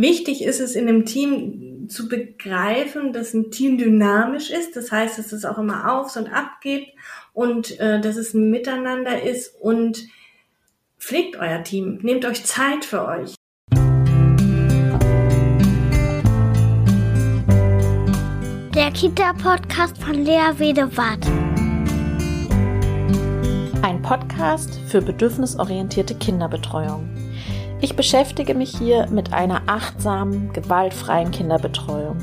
Wichtig ist es in einem Team zu begreifen, dass ein Team dynamisch ist. Das heißt, dass es auch immer Aufs und Ab gibt und äh, dass es ein Miteinander ist und pflegt euer Team. Nehmt euch Zeit für euch. Der Kita-Podcast von Lea Wedewart. Ein Podcast für bedürfnisorientierte Kinderbetreuung. Ich beschäftige mich hier mit einer achtsamen, gewaltfreien Kinderbetreuung,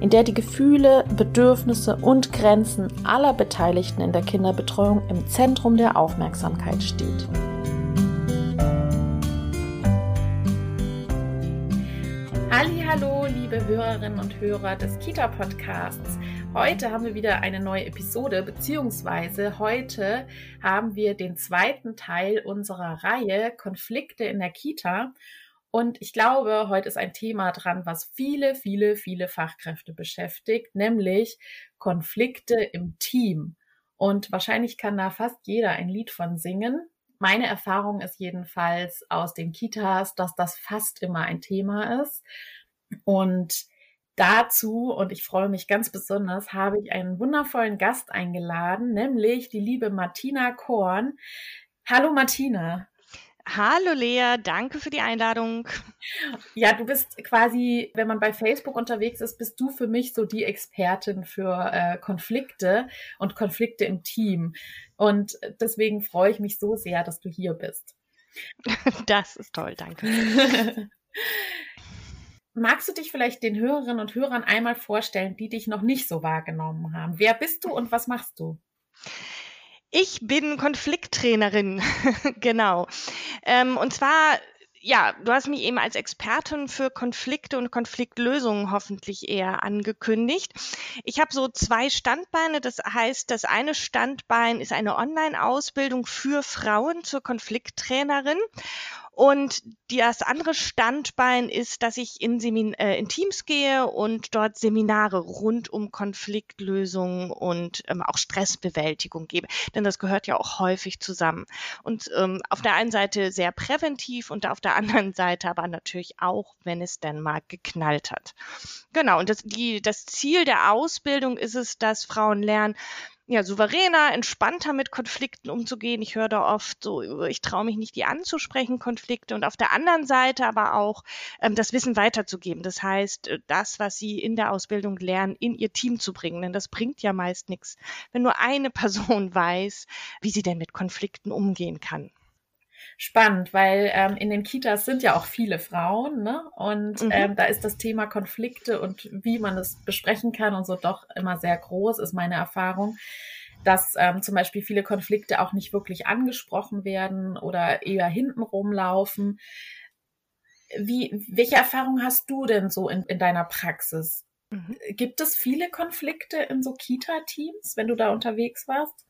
in der die Gefühle, Bedürfnisse und Grenzen aller Beteiligten in der Kinderbetreuung im Zentrum der Aufmerksamkeit steht. Hallo, liebe Hörerinnen und Hörer des Kita Podcasts. Heute haben wir wieder eine neue Episode, beziehungsweise heute haben wir den zweiten Teil unserer Reihe Konflikte in der Kita. Und ich glaube, heute ist ein Thema dran, was viele, viele, viele Fachkräfte beschäftigt, nämlich Konflikte im Team. Und wahrscheinlich kann da fast jeder ein Lied von singen. Meine Erfahrung ist jedenfalls aus den Kitas, dass das fast immer ein Thema ist. Und dazu, und ich freue mich ganz besonders, habe ich einen wundervollen Gast eingeladen, nämlich die liebe Martina Korn. Hallo Martina. Hallo Lea, danke für die Einladung. Ja, du bist quasi, wenn man bei Facebook unterwegs ist, bist du für mich so die Expertin für äh, Konflikte und Konflikte im Team. Und deswegen freue ich mich so sehr, dass du hier bist. Das ist toll, danke. Magst du dich vielleicht den Hörerinnen und Hörern einmal vorstellen, die dich noch nicht so wahrgenommen haben? Wer bist du und was machst du? Ich bin Konflikttrainerin, genau. Ähm, und zwar ja, du hast mich eben als Expertin für Konflikte und Konfliktlösungen hoffentlich eher angekündigt. Ich habe so zwei Standbeine. Das heißt, das eine Standbein ist eine Online-Ausbildung für Frauen zur Konflikttrainerin. Und das andere Standbein ist, dass ich in, Semin äh, in Teams gehe und dort Seminare rund um Konfliktlösungen und ähm, auch Stressbewältigung gebe. Denn das gehört ja auch häufig zusammen. Und ähm, auf der einen Seite sehr präventiv und auf der anderen Seite aber natürlich auch, wenn es denn mal geknallt hat. Genau, und das, die, das Ziel der Ausbildung ist es, dass Frauen lernen, ja, souveräner, entspannter mit Konflikten umzugehen. Ich höre da oft so, ich traue mich nicht, die anzusprechen, Konflikte. Und auf der anderen Seite aber auch ähm, das Wissen weiterzugeben. Das heißt, äh, das, was sie in der Ausbildung lernen, in ihr Team zu bringen. Denn das bringt ja meist nichts, wenn nur eine Person weiß, wie sie denn mit Konflikten umgehen kann spannend, weil ähm, in den Kitas sind ja auch viele Frauen, ne? Und mhm. ähm, da ist das Thema Konflikte und wie man es besprechen kann und so doch immer sehr groß, ist meine Erfahrung dass ähm, zum Beispiel viele Konflikte auch nicht wirklich angesprochen werden oder eher hintenrum laufen. Wie, welche Erfahrung hast du denn so in, in deiner Praxis? Mhm. Gibt es viele Konflikte in so Kita-Teams, wenn du da unterwegs warst?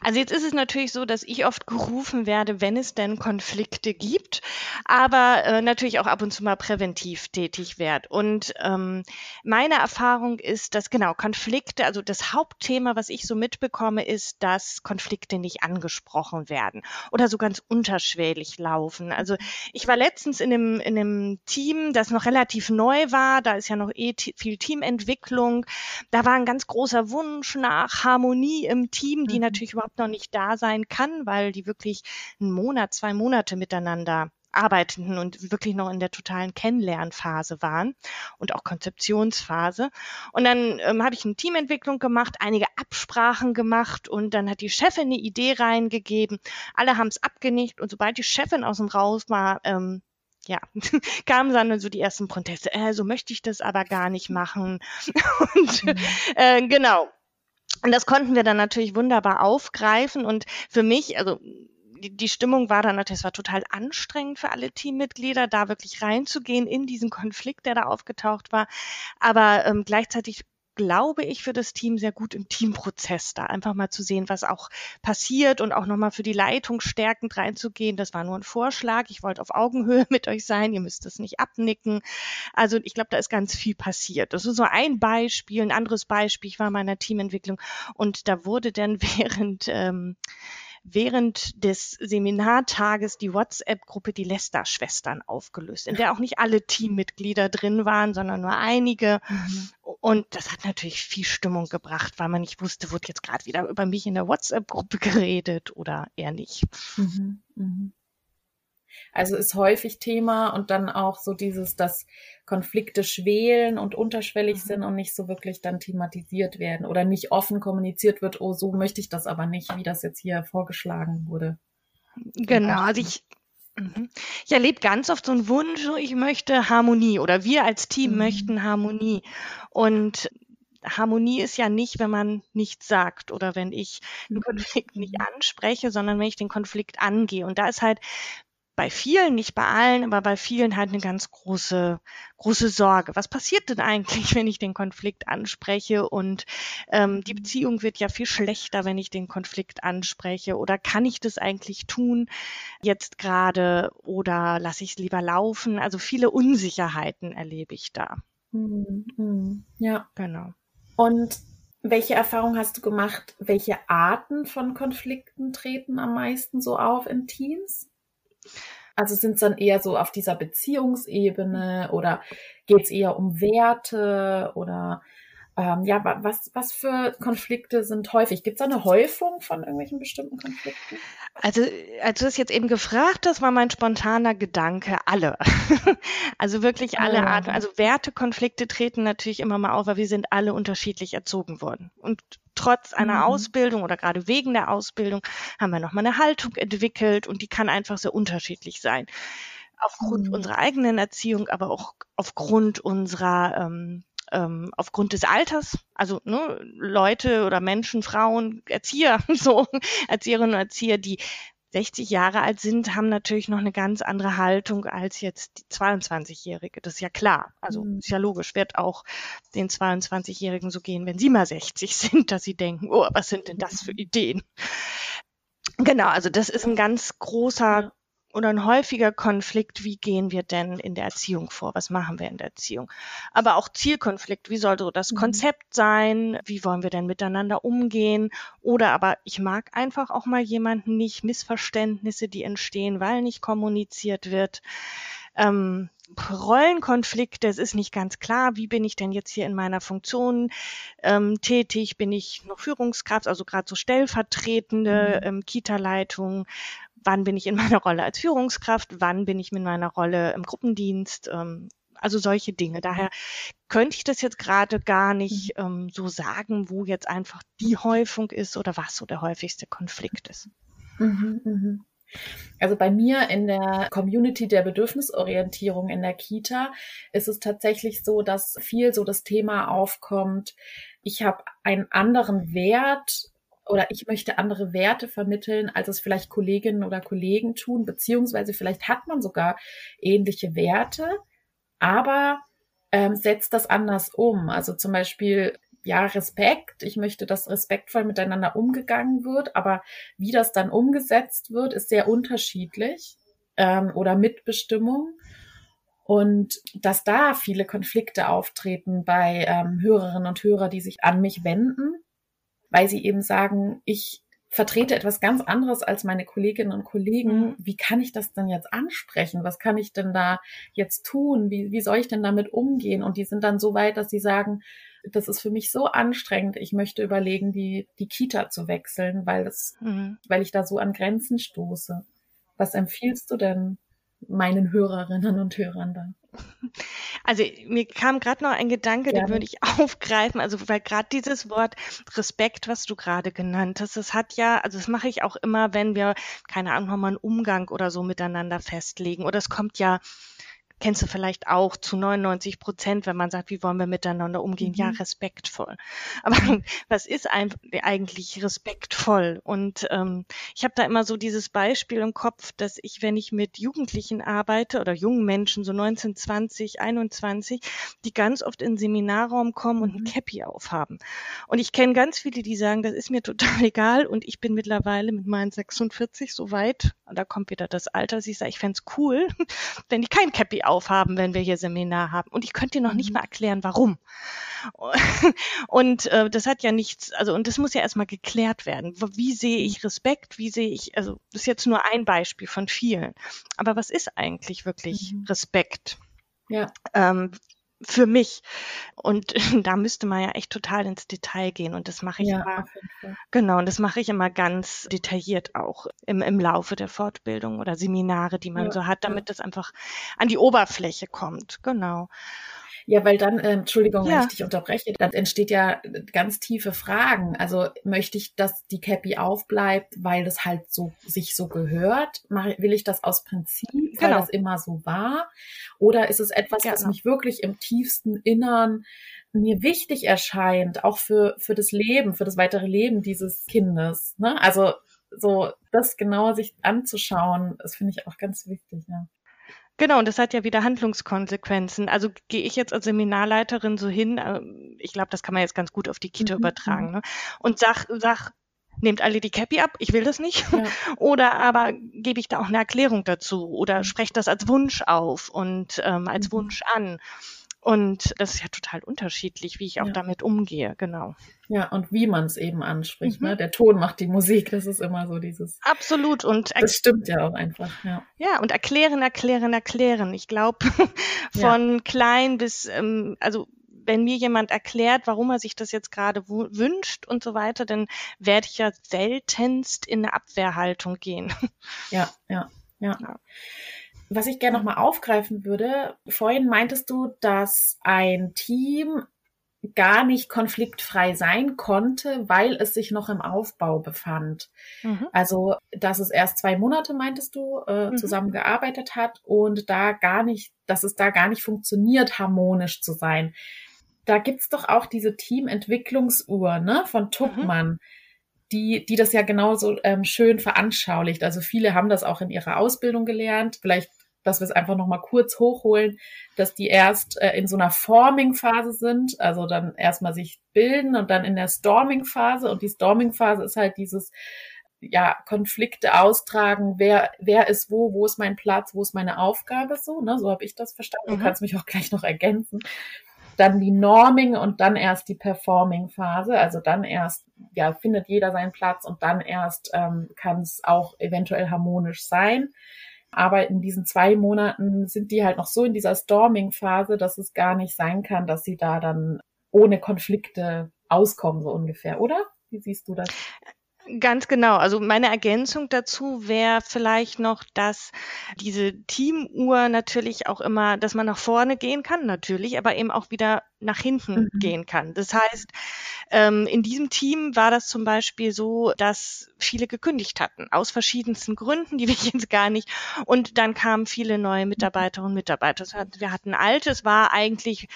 Also jetzt ist es natürlich so, dass ich oft gerufen werde, wenn es denn Konflikte gibt, aber äh, natürlich auch ab und zu mal präventiv tätig werde. Und ähm, meine Erfahrung ist, dass genau Konflikte, also das Hauptthema, was ich so mitbekomme, ist, dass Konflikte nicht angesprochen werden oder so ganz unterschwellig laufen. Also ich war letztens in einem, in einem Team, das noch relativ neu war, da ist ja noch eh viel Teamentwicklung. Da war ein ganz großer Wunsch nach Harmonie im Team, die natürlich überhaupt noch nicht da sein kann, weil die wirklich einen Monat, zwei Monate miteinander arbeiteten und wirklich noch in der totalen Kennenlernphase waren und auch Konzeptionsphase. Und dann ähm, habe ich eine Teamentwicklung gemacht, einige Absprachen gemacht und dann hat die Chefin eine Idee reingegeben. Alle haben es abgenickt und sobald die Chefin aus dem Raus war, ähm, ja, kamen dann so die ersten Proteste. Äh, so möchte ich das aber gar nicht machen. und mhm. äh, genau. Und das konnten wir dann natürlich wunderbar aufgreifen. Und für mich, also die, Stimmung war dann natürlich, es war total anstrengend für alle Teammitglieder, da wirklich reinzugehen in diesen Konflikt, der da aufgetaucht war. Aber ähm, gleichzeitig glaube ich, für das Team sehr gut im Teamprozess da einfach mal zu sehen, was auch passiert und auch nochmal für die Leitung stärkend reinzugehen. Das war nur ein Vorschlag. Ich wollte auf Augenhöhe mit euch sein. Ihr müsst das nicht abnicken. Also ich glaube, da ist ganz viel passiert. Das ist so ein Beispiel. Ein anderes Beispiel. Ich war in meiner Teamentwicklung und da wurde dann während ähm, während des Seminartages die WhatsApp-Gruppe die Lester-Schwestern aufgelöst, in der auch nicht alle Teammitglieder drin waren, sondern nur einige. Mhm. Und das hat natürlich viel Stimmung gebracht, weil man nicht wusste, wurde jetzt gerade wieder über mich in der WhatsApp-Gruppe geredet oder eher nicht. Mhm. Mhm. Also ist häufig Thema und dann auch so dieses, dass Konflikte schwelen und unterschwellig mhm. sind und nicht so wirklich dann thematisiert werden oder nicht offen kommuniziert wird, oh, so möchte ich das aber nicht, wie das jetzt hier vorgeschlagen wurde. Genau, also ich, mhm. ich erlebe ganz oft so einen Wunsch, ich möchte Harmonie oder wir als Team mhm. möchten Harmonie. Und Harmonie ist ja nicht, wenn man nichts sagt oder wenn ich einen mhm. Konflikt nicht anspreche, sondern wenn ich den Konflikt angehe. Und da ist halt bei vielen, nicht bei allen, aber bei vielen halt eine ganz große, große Sorge. Was passiert denn eigentlich, wenn ich den Konflikt anspreche und ähm, die Beziehung wird ja viel schlechter, wenn ich den Konflikt anspreche oder kann ich das eigentlich tun jetzt gerade oder lasse ich es lieber laufen? Also viele Unsicherheiten erlebe ich da. Mhm. Ja. Genau. Und welche Erfahrung hast du gemacht? Welche Arten von Konflikten treten am meisten so auf in Teams? Also sind es dann eher so auf dieser Beziehungsebene oder geht es eher um Werte oder ähm, ja, was, was für Konflikte sind häufig? Gibt es da eine Häufung von irgendwelchen bestimmten Konflikten? Also, als du es jetzt eben gefragt hast, war mein spontaner Gedanke alle. also wirklich alle ja. Arten. Also Wertekonflikte treten natürlich immer mal auf, weil wir sind alle unterschiedlich erzogen worden. Und trotz einer mhm. Ausbildung oder gerade wegen der Ausbildung haben wir nochmal eine Haltung entwickelt und die kann einfach sehr unterschiedlich sein. Aufgrund mhm. unserer eigenen Erziehung, aber auch aufgrund unserer ähm, ähm, aufgrund des Alters, also ne, Leute oder Menschen, Frauen, Erzieher, so Erzieherinnen und Erzieher, die 60 Jahre alt sind, haben natürlich noch eine ganz andere Haltung als jetzt die 22-Jährige. Das ist ja klar. Also mhm. ist ja logisch, wird auch den 22-Jährigen so gehen, wenn sie mal 60 sind, dass sie denken, oh, was sind denn das für Ideen? Genau, also das ist ein ganz großer oder ein häufiger Konflikt, wie gehen wir denn in der Erziehung vor? Was machen wir in der Erziehung? Aber auch Zielkonflikt, wie soll so das mhm. Konzept sein? Wie wollen wir denn miteinander umgehen? Oder aber ich mag einfach auch mal jemanden nicht, Missverständnisse, die entstehen, weil nicht kommuniziert wird. Ähm, Rollenkonflikte, es ist nicht ganz klar, wie bin ich denn jetzt hier in meiner Funktion ähm, tätig? Bin ich noch Führungskraft, also gerade so stellvertretende mhm. ähm, Kita-Leitung? Wann bin ich in meiner Rolle als Führungskraft, wann bin ich mit meiner Rolle im Gruppendienst, ähm, also solche Dinge. Daher könnte ich das jetzt gerade gar nicht mhm. ähm, so sagen, wo jetzt einfach die Häufung ist oder was so der häufigste Konflikt ist. Mhm, mhm. Also bei mir in der Community der Bedürfnisorientierung in der Kita ist es tatsächlich so, dass viel so das Thema aufkommt, ich habe einen anderen Wert oder ich möchte andere Werte vermitteln, als es vielleicht Kolleginnen oder Kollegen tun, beziehungsweise vielleicht hat man sogar ähnliche Werte, aber ähm, setzt das anders um. Also zum Beispiel, ja, Respekt. Ich möchte, dass respektvoll miteinander umgegangen wird, aber wie das dann umgesetzt wird, ist sehr unterschiedlich ähm, oder Mitbestimmung. Und dass da viele Konflikte auftreten bei ähm, Hörerinnen und Hörern, die sich an mich wenden weil sie eben sagen, ich vertrete etwas ganz anderes als meine Kolleginnen und Kollegen. Mhm. Wie kann ich das denn jetzt ansprechen? Was kann ich denn da jetzt tun? Wie, wie soll ich denn damit umgehen? Und die sind dann so weit, dass sie sagen, das ist für mich so anstrengend. Ich möchte überlegen, die, die Kita zu wechseln, weil das, mhm. weil ich da so an Grenzen stoße. Was empfiehlst du denn meinen Hörerinnen und Hörern da? Also mir kam gerade noch ein Gedanke, ja. den würde ich aufgreifen. Also weil gerade dieses Wort Respekt, was du gerade genannt hast, das hat ja, also das mache ich auch immer, wenn wir, keine Ahnung, nochmal einen Umgang oder so miteinander festlegen. Oder es kommt ja kennst du vielleicht auch zu 99 Prozent, wenn man sagt, wie wollen wir miteinander umgehen? Mhm. Ja, respektvoll. Aber was ist eigentlich respektvoll? Und ähm, ich habe da immer so dieses Beispiel im Kopf, dass ich, wenn ich mit Jugendlichen arbeite oder jungen Menschen, so 19, 20, 21, die ganz oft in den Seminarraum kommen und ein mhm. Cappy aufhaben. Und ich kenne ganz viele, die sagen, das ist mir total egal und ich bin mittlerweile mit meinen 46 so weit, da kommt wieder das Alter, dass ich sage, ich fände es cool, wenn die kein Cappy aufhaben, wenn wir hier Seminar haben. Und ich könnte dir noch nicht Mhm. mal erklären, warum. Und äh, das hat ja nichts, also und das muss ja erstmal geklärt werden. Wie sehe ich Respekt? Wie sehe ich, also das ist jetzt nur ein Beispiel von vielen. Aber was ist eigentlich wirklich Mhm. Respekt? Ja. ähm, für mich. Und da müsste man ja echt total ins Detail gehen. Und das mache ich Ja, immer, genau, und das mache ich immer ganz detailliert auch im, im Laufe der Fortbildung oder Seminare, die man Ja, so hat, ja. damit das einfach an die Oberfläche kommt. Genau. Ja, weil dann, ähm, Entschuldigung, wenn Ja. ich dich unterbreche, dann entsteht ja ganz tiefe Fragen. Also möchte ich, dass die Cappy aufbleibt, weil das halt so sich so gehört? Mache, will ich das aus Prinzip, weil Genau. das immer so war? Oder ist es etwas, was Genau. mich wirklich im tiefsten Innern mir wichtig erscheint, auch für, für das Leben, für das weitere Leben dieses Kindes? Ne? Also so das genauer sich anzuschauen, das finde ich auch ganz wichtig. Ja. Genau, und das hat ja wieder Handlungskonsequenzen. Also gehe ich jetzt als Seminarleiterin so hin, äh, ich glaube, das kann man jetzt ganz gut auf die Kita Mhm, übertragen, ne? und sag, sag, nehmt alle die Cappy ab, ich will das nicht. Ja. Oder aber gebe ich da auch eine Erklärung dazu oder spreche das als Wunsch auf und ähm, als Mhm. Wunsch an. Und das ist ja total unterschiedlich, wie ich auch Ja. damit umgehe, genau. Ja, und wie man es eben anspricht. Mhm. Ne? Der Ton macht die Musik, das ist immer so dieses. Absolut. Und Das stimmt ja auch einfach, ja. Ja, und erklären, erklären, erklären. Ich glaube, von klein bis, ähm, also wenn mir jemand erklärt, warum er sich das jetzt gerade wünscht und so weiter, dann werde ich ja seltenst in eine Abwehrhaltung gehen. Ja, ja, ja. Ja. Was ich gerne nochmal aufgreifen würde, vorhin meintest du, dass ein Team gar nicht konfliktfrei sein konnte, weil es sich noch im Aufbau befand. Mhm. Also, dass es erst zwei Monate, meintest du, äh, Mhm. zusammengearbeitet hat und da gar nicht, dass es da gar nicht funktioniert, harmonisch zu sein. Da gibt's doch auch diese Teamentwicklungsuhr, ne, von Tuckmann, die, die das ja genauso ähm, schön veranschaulicht. Also viele haben das auch in ihrer Ausbildung gelernt. Vielleicht, dass wir es einfach nochmal kurz hochholen, dass die erst äh, in so einer Forming-Phase sind, also dann erstmal sich bilden und dann in der Storming-Phase. Und die Storming-Phase ist halt dieses ja, Konflikte austragen, wer, wer ist wo, wo ist mein Platz, wo ist meine Aufgabe, so, ne, so habe ich das verstanden. Mhm. Du kannst mich auch gleich noch ergänzen. Dann die Norming und dann erst die Performing-Phase, also dann erst, ja, findet jeder seinen Platz und dann erst ähm, kann es auch eventuell harmonisch sein. Aber in diesen zwei Monaten sind die halt noch so in dieser Storming-Phase, dass es gar nicht sein kann, dass sie da dann ohne Konflikte auskommen, so ungefähr, oder? Wie siehst du das? Ganz genau. Also meine Ergänzung dazu wäre vielleicht noch, dass diese Teamuhr natürlich auch immer, dass man nach vorne gehen kann, natürlich, aber eben auch wieder nach hinten Mhm. gehen kann. Das heißt, ähm, in diesem Team war das zum Beispiel so, dass viele gekündigt hatten, aus verschiedensten Gründen, die will ich jetzt gar nicht. Und dann kamen viele neue Mitarbeiterinnen und Mitarbeiter. Wir hatten altes, war eigentlich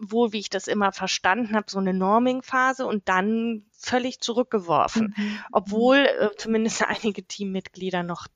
wohl, wie ich das immer verstanden habe, so eine Norming-Phase und dann völlig zurückgeworfen. Obwohl äh, zumindest einige Teammitglieder noch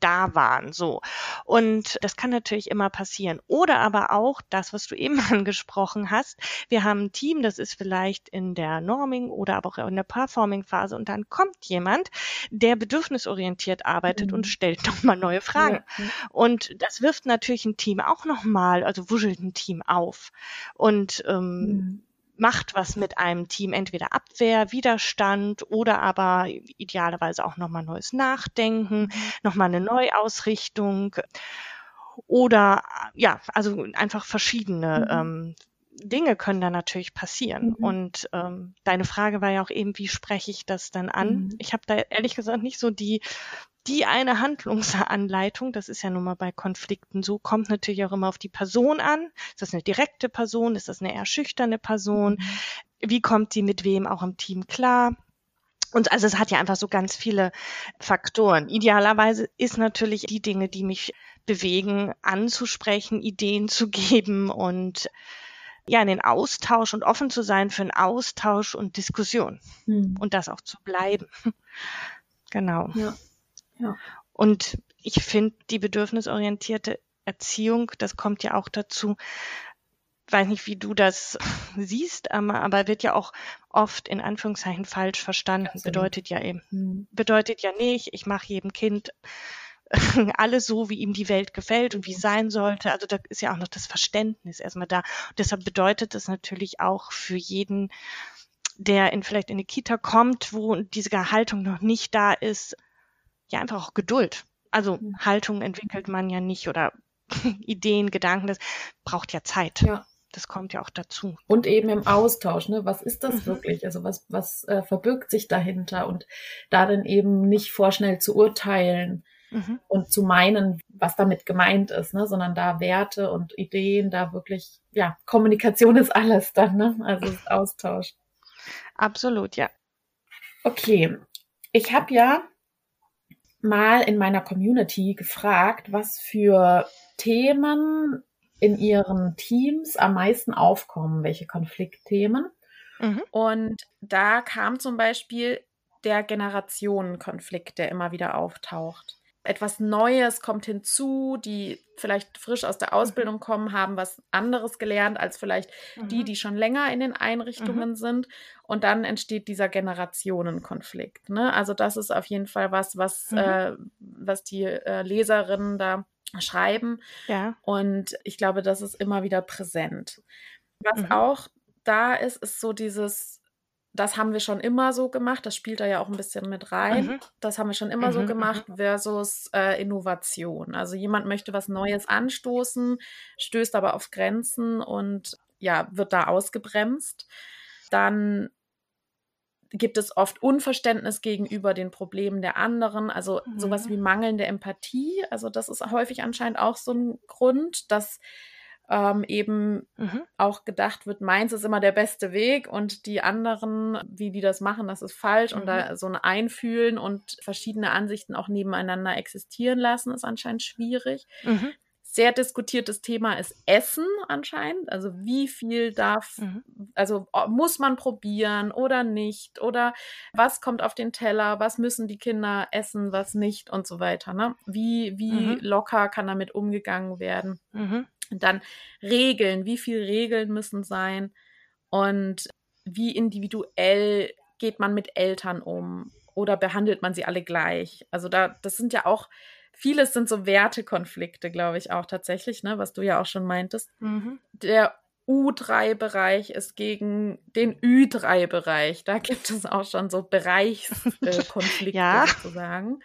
da waren, so. Und das kann natürlich immer passieren. Oder aber auch das, was du eben angesprochen hast. Wir haben ein Team, das ist vielleicht in der Norming oder aber auch in der Performing-Phase und dann kommt jemand, der bedürfnisorientiert arbeitet Mhm. und stellt nochmal neue Fragen. Ja. Und das wirft natürlich ein Team auch nochmal, also wuschelt ein Team auf. Und ähm, Mhm. Macht was mit einem Team, entweder Abwehr, Widerstand oder aber idealerweise auch nochmal neues Nachdenken, nochmal eine Neuausrichtung oder ja, also einfach verschiedene Mhm. ähm, Dinge können da natürlich passieren. Mhm. Und ähm, deine Frage war ja auch eben, wie spreche ich das dann an? Mhm. Ich habe da ehrlich gesagt nicht so die die eine Handlungsanleitung, das ist ja nun mal bei Konflikten so, kommt natürlich auch immer auf die Person an. Ist das eine direkte Person? Ist das eine eher schüchterne Person? Wie kommt sie mit wem auch im Team klar? Und also es hat ja einfach so ganz viele Faktoren. Idealerweise ist natürlich die Dinge, die mich bewegen, anzusprechen, Ideen zu geben und ja, in den Austausch und offen zu sein für einen Austausch und Diskussion Mhm. und das auch zu bleiben. Genau. Ja. Ja. Und ich finde, die bedürfnisorientierte Erziehung, das kommt ja auch dazu, weiß nicht, wie du das siehst, aber, aber wird ja auch oft in Anführungszeichen falsch verstanden. Absolut. Bedeutet ja eben, Mhm. bedeutet ja nicht, ich mache jedem Kind alles so, wie ihm die Welt gefällt und wie es sein sollte. Also da ist ja auch noch das Verständnis erstmal da. Und deshalb bedeutet das natürlich auch für jeden, der in vielleicht in eine Kita kommt, wo diese Haltung noch nicht da ist, ja einfach auch Geduld. Also mhm. Haltung entwickelt man ja nicht oder Ideen, Gedanken, das braucht ja Zeit. Ja. Das kommt ja auch dazu. Und eben im Austausch, ne? Was ist das mhm. wirklich? Also was, was äh, verbirgt sich dahinter? Und darin eben nicht vorschnell zu urteilen mhm. und zu meinen, was damit gemeint ist, ne? Sondern da Werte und Ideen, da wirklich, ja, Kommunikation ist alles dann, ne? Also Austausch. Absolut, ja. Okay. Ich habe ja mal in meiner Community gefragt, was für Themen in ihren Teams am meisten aufkommen, welche Konfliktthemen. Mhm. Und da kam zum Beispiel der Generationenkonflikt, der immer wieder auftaucht. Etwas Neues kommt hinzu, die vielleicht frisch aus der mhm. Ausbildung kommen, haben was anderes gelernt als vielleicht mhm. die, die schon länger in den Einrichtungen mhm. sind. Und dann entsteht dieser Generationenkonflikt. Ne? Also das ist auf jeden Fall was, was, mhm. äh, was die äh, Leserinnen da schreiben. Ja. Und ich glaube, das ist immer wieder präsent. Was mhm. auch da ist, ist so dieses, das haben wir schon immer so gemacht, das spielt da ja auch ein bisschen mit rein. Mhm. Das haben wir schon immer mhm. so gemacht versus äh, Innovation. Also jemand möchte was Neues anstoßen, stößt aber auf Grenzen und ja, wird da ausgebremst. Dann gibt es oft Unverständnis gegenüber den Problemen der anderen, also mhm. sowas wie mangelnde Empathie. Also das ist häufig anscheinend auch so ein Grund, dass ähm, eben mhm. auch gedacht wird, meins ist immer der beste Weg und die anderen, wie die das machen, das ist falsch. Mhm. Und da mhm. so ein Einfühlen und verschiedene Ansichten auch nebeneinander existieren lassen, ist anscheinend schwierig. Mhm sehr diskutiertes Thema ist Essen anscheinend. Also wie viel darf, mhm. also muss man probieren oder nicht? Oder was kommt auf den Teller? Was müssen die Kinder essen, was nicht und so weiter. Ne? Wie, wie mhm. locker kann damit umgegangen werden? Mhm. Dann Regeln, wie viel Regeln müssen sein? Und wie individuell geht man mit Eltern um? Oder behandelt man sie alle gleich? Also da, das sind ja auch vieles sind so Wertekonflikte, glaube ich, auch tatsächlich, ne, was du ja auch schon meintest. Mhm. Der U3-Bereich ist gegen den Ü3-Bereich. Da gibt es auch schon so Bereichskonflikte äh, ja. sozusagen.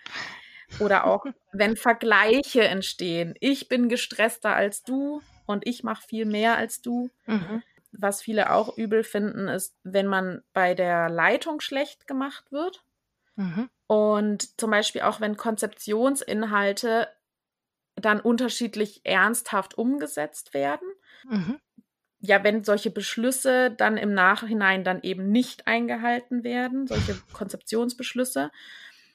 Oder auch, wenn Vergleiche entstehen. Ich bin gestresster als du und ich mache viel mehr als du. Mhm. Was viele auch übel finden, ist, wenn man bei der Leitung schlecht gemacht wird. Mhm. Und zum Beispiel auch wenn Konzeptionsinhalte dann unterschiedlich ernsthaft umgesetzt werden. Mhm. Ja, wenn solche Beschlüsse dann im Nachhinein dann eben nicht eingehalten werden, solche Konzeptionsbeschlüsse.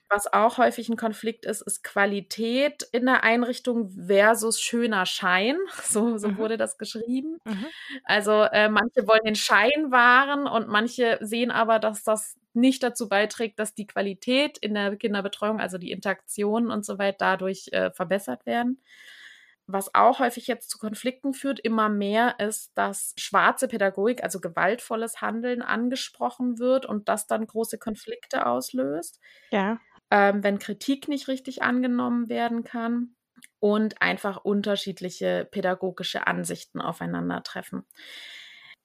Was auch häufig ein Konflikt ist, ist Qualität in der Einrichtung versus schöner Schein. So, so mhm. wurde das geschrieben. Mhm. Also äh, manche wollen den Schein wahren und manche sehen aber, dass das nicht dazu beiträgt, dass die Qualität in der Kinderbetreuung, also die Interaktionen und so weiter, dadurch äh, verbessert werden. Was auch häufig jetzt zu Konflikten führt, immer mehr ist, dass schwarze Pädagogik, also gewaltvolles Handeln angesprochen wird und das dann große Konflikte auslöst. Ja. Ähm, wenn Kritik nicht richtig angenommen werden kann und einfach unterschiedliche pädagogische Ansichten aufeinandertreffen.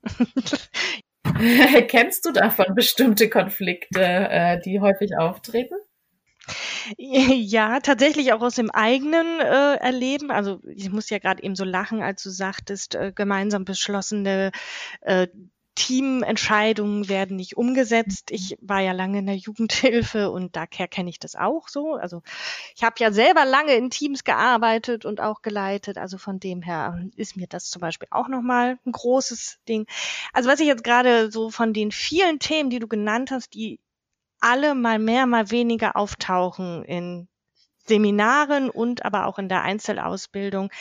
Kennst du davon bestimmte Konflikte, äh, die häufig auftreten? Ja, tatsächlich auch aus dem eigenen äh, Erleben. Also ich muss ja gerade eben so lachen, als du sagtest, äh, gemeinsam beschlossene äh, Teamentscheidungen werden nicht umgesetzt. Ich war ja lange in der Jugendhilfe und daher kenne ich das auch so. Also ich habe ja selber lange in Teams gearbeitet und auch geleitet. Also von dem her ist mir das zum Beispiel auch nochmal ein großes Ding. Also was ich jetzt gerade so von den vielen Themen, die du genannt hast, die alle mal mehr, mal weniger auftauchen in Seminaren und aber auch in der Einzelausbildung,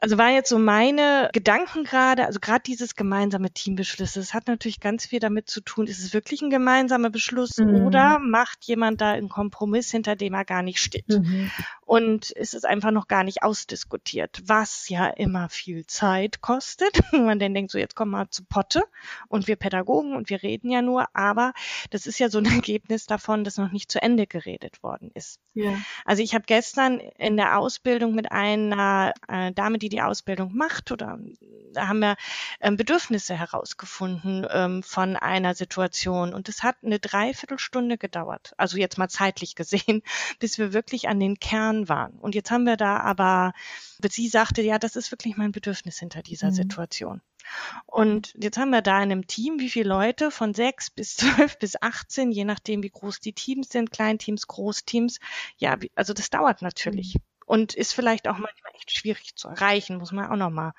Also war jetzt so meine Gedanken gerade, also gerade dieses gemeinsame Teambeschlüsse, das hat natürlich ganz viel damit zu tun, ist es wirklich ein gemeinsamer Beschluss mhm. oder macht jemand da einen Kompromiss, hinter dem er gar nicht steht? Mhm. Und ist es einfach noch gar nicht ausdiskutiert, was ja immer viel Zeit kostet. Man dann denkt so, jetzt kommen wir zu Potte und wir Pädagogen und wir reden ja nur, aber das ist ja so ein Ergebnis davon, dass noch nicht zu Ende geredet worden ist. Ja. Also ich habe gestern in der Ausbildung mit einer äh, Dame, die die Ausbildung macht oder da haben wir ähm, Bedürfnisse herausgefunden ähm, von einer Situation und es hat eine Dreiviertelstunde gedauert, also jetzt mal zeitlich gesehen, bis wir wirklich an den Kern waren. Und jetzt haben wir da aber, sie sagte, ja, das ist wirklich mein Bedürfnis hinter dieser mhm. Situation. Und jetzt haben wir da in einem Team, wie viele Leute von sechs bis zwölf bis 18, je nachdem, wie groß die Teams sind, Kleinteams, Großteams. Ja, also das dauert natürlich. Mhm und ist vielleicht auch manchmal echt schwierig zu erreichen, muss man auch nochmal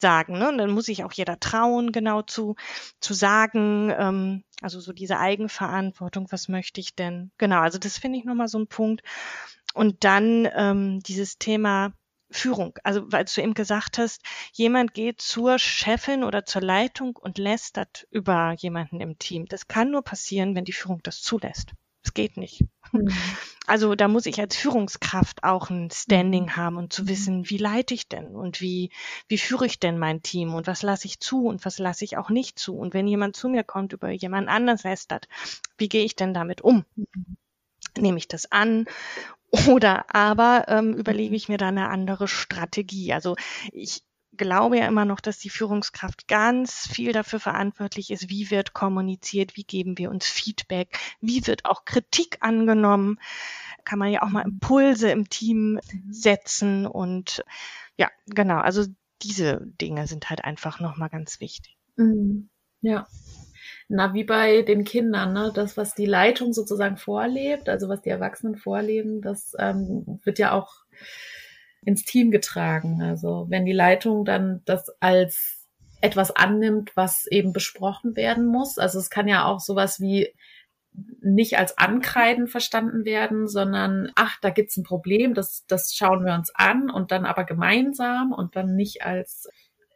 sagen. Ne? Und dann muss sich auch jeder trauen, genau zu, zu sagen, ähm, also so diese Eigenverantwortung, was möchte ich denn? Genau, also das finde ich nochmal so ein Punkt. Und dann ähm, dieses Thema Führung. Also weil du eben gesagt hast, jemand geht zur Chefin oder zur Leitung und lästert über jemanden im Team. Das kann nur passieren, wenn die Führung das zulässt. Es geht nicht. Mhm. Also da muss ich als Führungskraft auch ein Standing mhm. haben und zu mhm. wissen, wie leite ich denn und wie, wie führe ich denn mein Team und was lasse ich zu und was lasse ich auch nicht zu. Und wenn jemand zu mir kommt, über jemand anders lästert, wie gehe ich denn damit um? Mhm. Nehme ich das an oder aber ähm, überlege ich mir da eine andere Strategie. Also ich, glaube ja immer noch, dass die Führungskraft ganz viel dafür verantwortlich ist, wie wird kommuniziert, wie geben wir uns Feedback, wie wird auch Kritik angenommen. Kann man ja auch mal Impulse im Team setzen und ja, genau, also diese Dinge sind halt einfach nochmal ganz wichtig. Mhm. Ja. Na, wie bei den Kindern, ne? Das, was die Leitung sozusagen vorlebt, also was die Erwachsenen vorleben, das ähm, wird ja auch ins Team getragen. Also wenn die Leitung dann das als etwas annimmt, was eben besprochen werden muss. Also es kann ja auch sowas wie nicht als Ankreiden verstanden werden, sondern ach, da gibt's ein Problem, das, das schauen wir uns an und dann aber gemeinsam und dann nicht als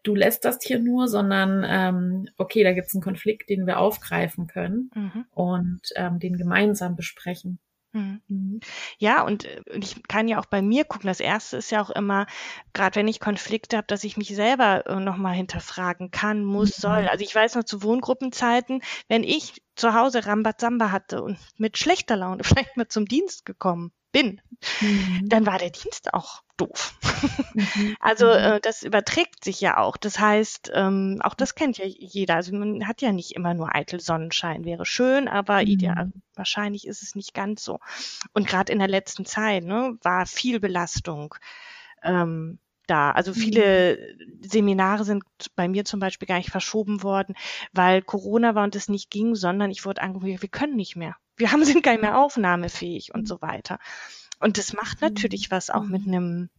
du lässt das hier nur, sondern ähm, okay, da gibt's einen Konflikt, den wir aufgreifen können mhm. und ähm, den gemeinsam besprechen. Mhm. Mhm. Ja, und äh, ich kann ja auch bei mir gucken. Das erste ist ja auch immer, gerade wenn ich Konflikte habe, dass ich mich selber äh, nochmal hinterfragen kann, muss, soll. Mhm. Also ich weiß noch zu Wohngruppenzeiten, wenn ich zu Hause Rambazamba hatte und mit schlechter Laune vielleicht mal zum Dienst gekommen bin, mhm. dann war der Dienst auch doof. Mhm. Also mhm. äh, das überträgt sich ja auch. Das heißt, ähm, auch das kennt ja jeder. Also man hat ja nicht immer nur eitel Sonnenschein. Wäre schön, aber mhm. ideal, wahrscheinlich ist es nicht ganz so. Und gerade in der letzten Zeit ne, war viel Belastung. Ähm, da. Also mhm. viele Seminare sind bei mir zum Beispiel gar nicht verschoben worden, weil Corona war und es nicht ging, sondern ich wurde angerufen, wir können nicht mehr wir haben, sind gar nicht mehr aufnahmefähig und mhm. so weiter. Und das macht mhm. natürlich was auch mit mhm. einem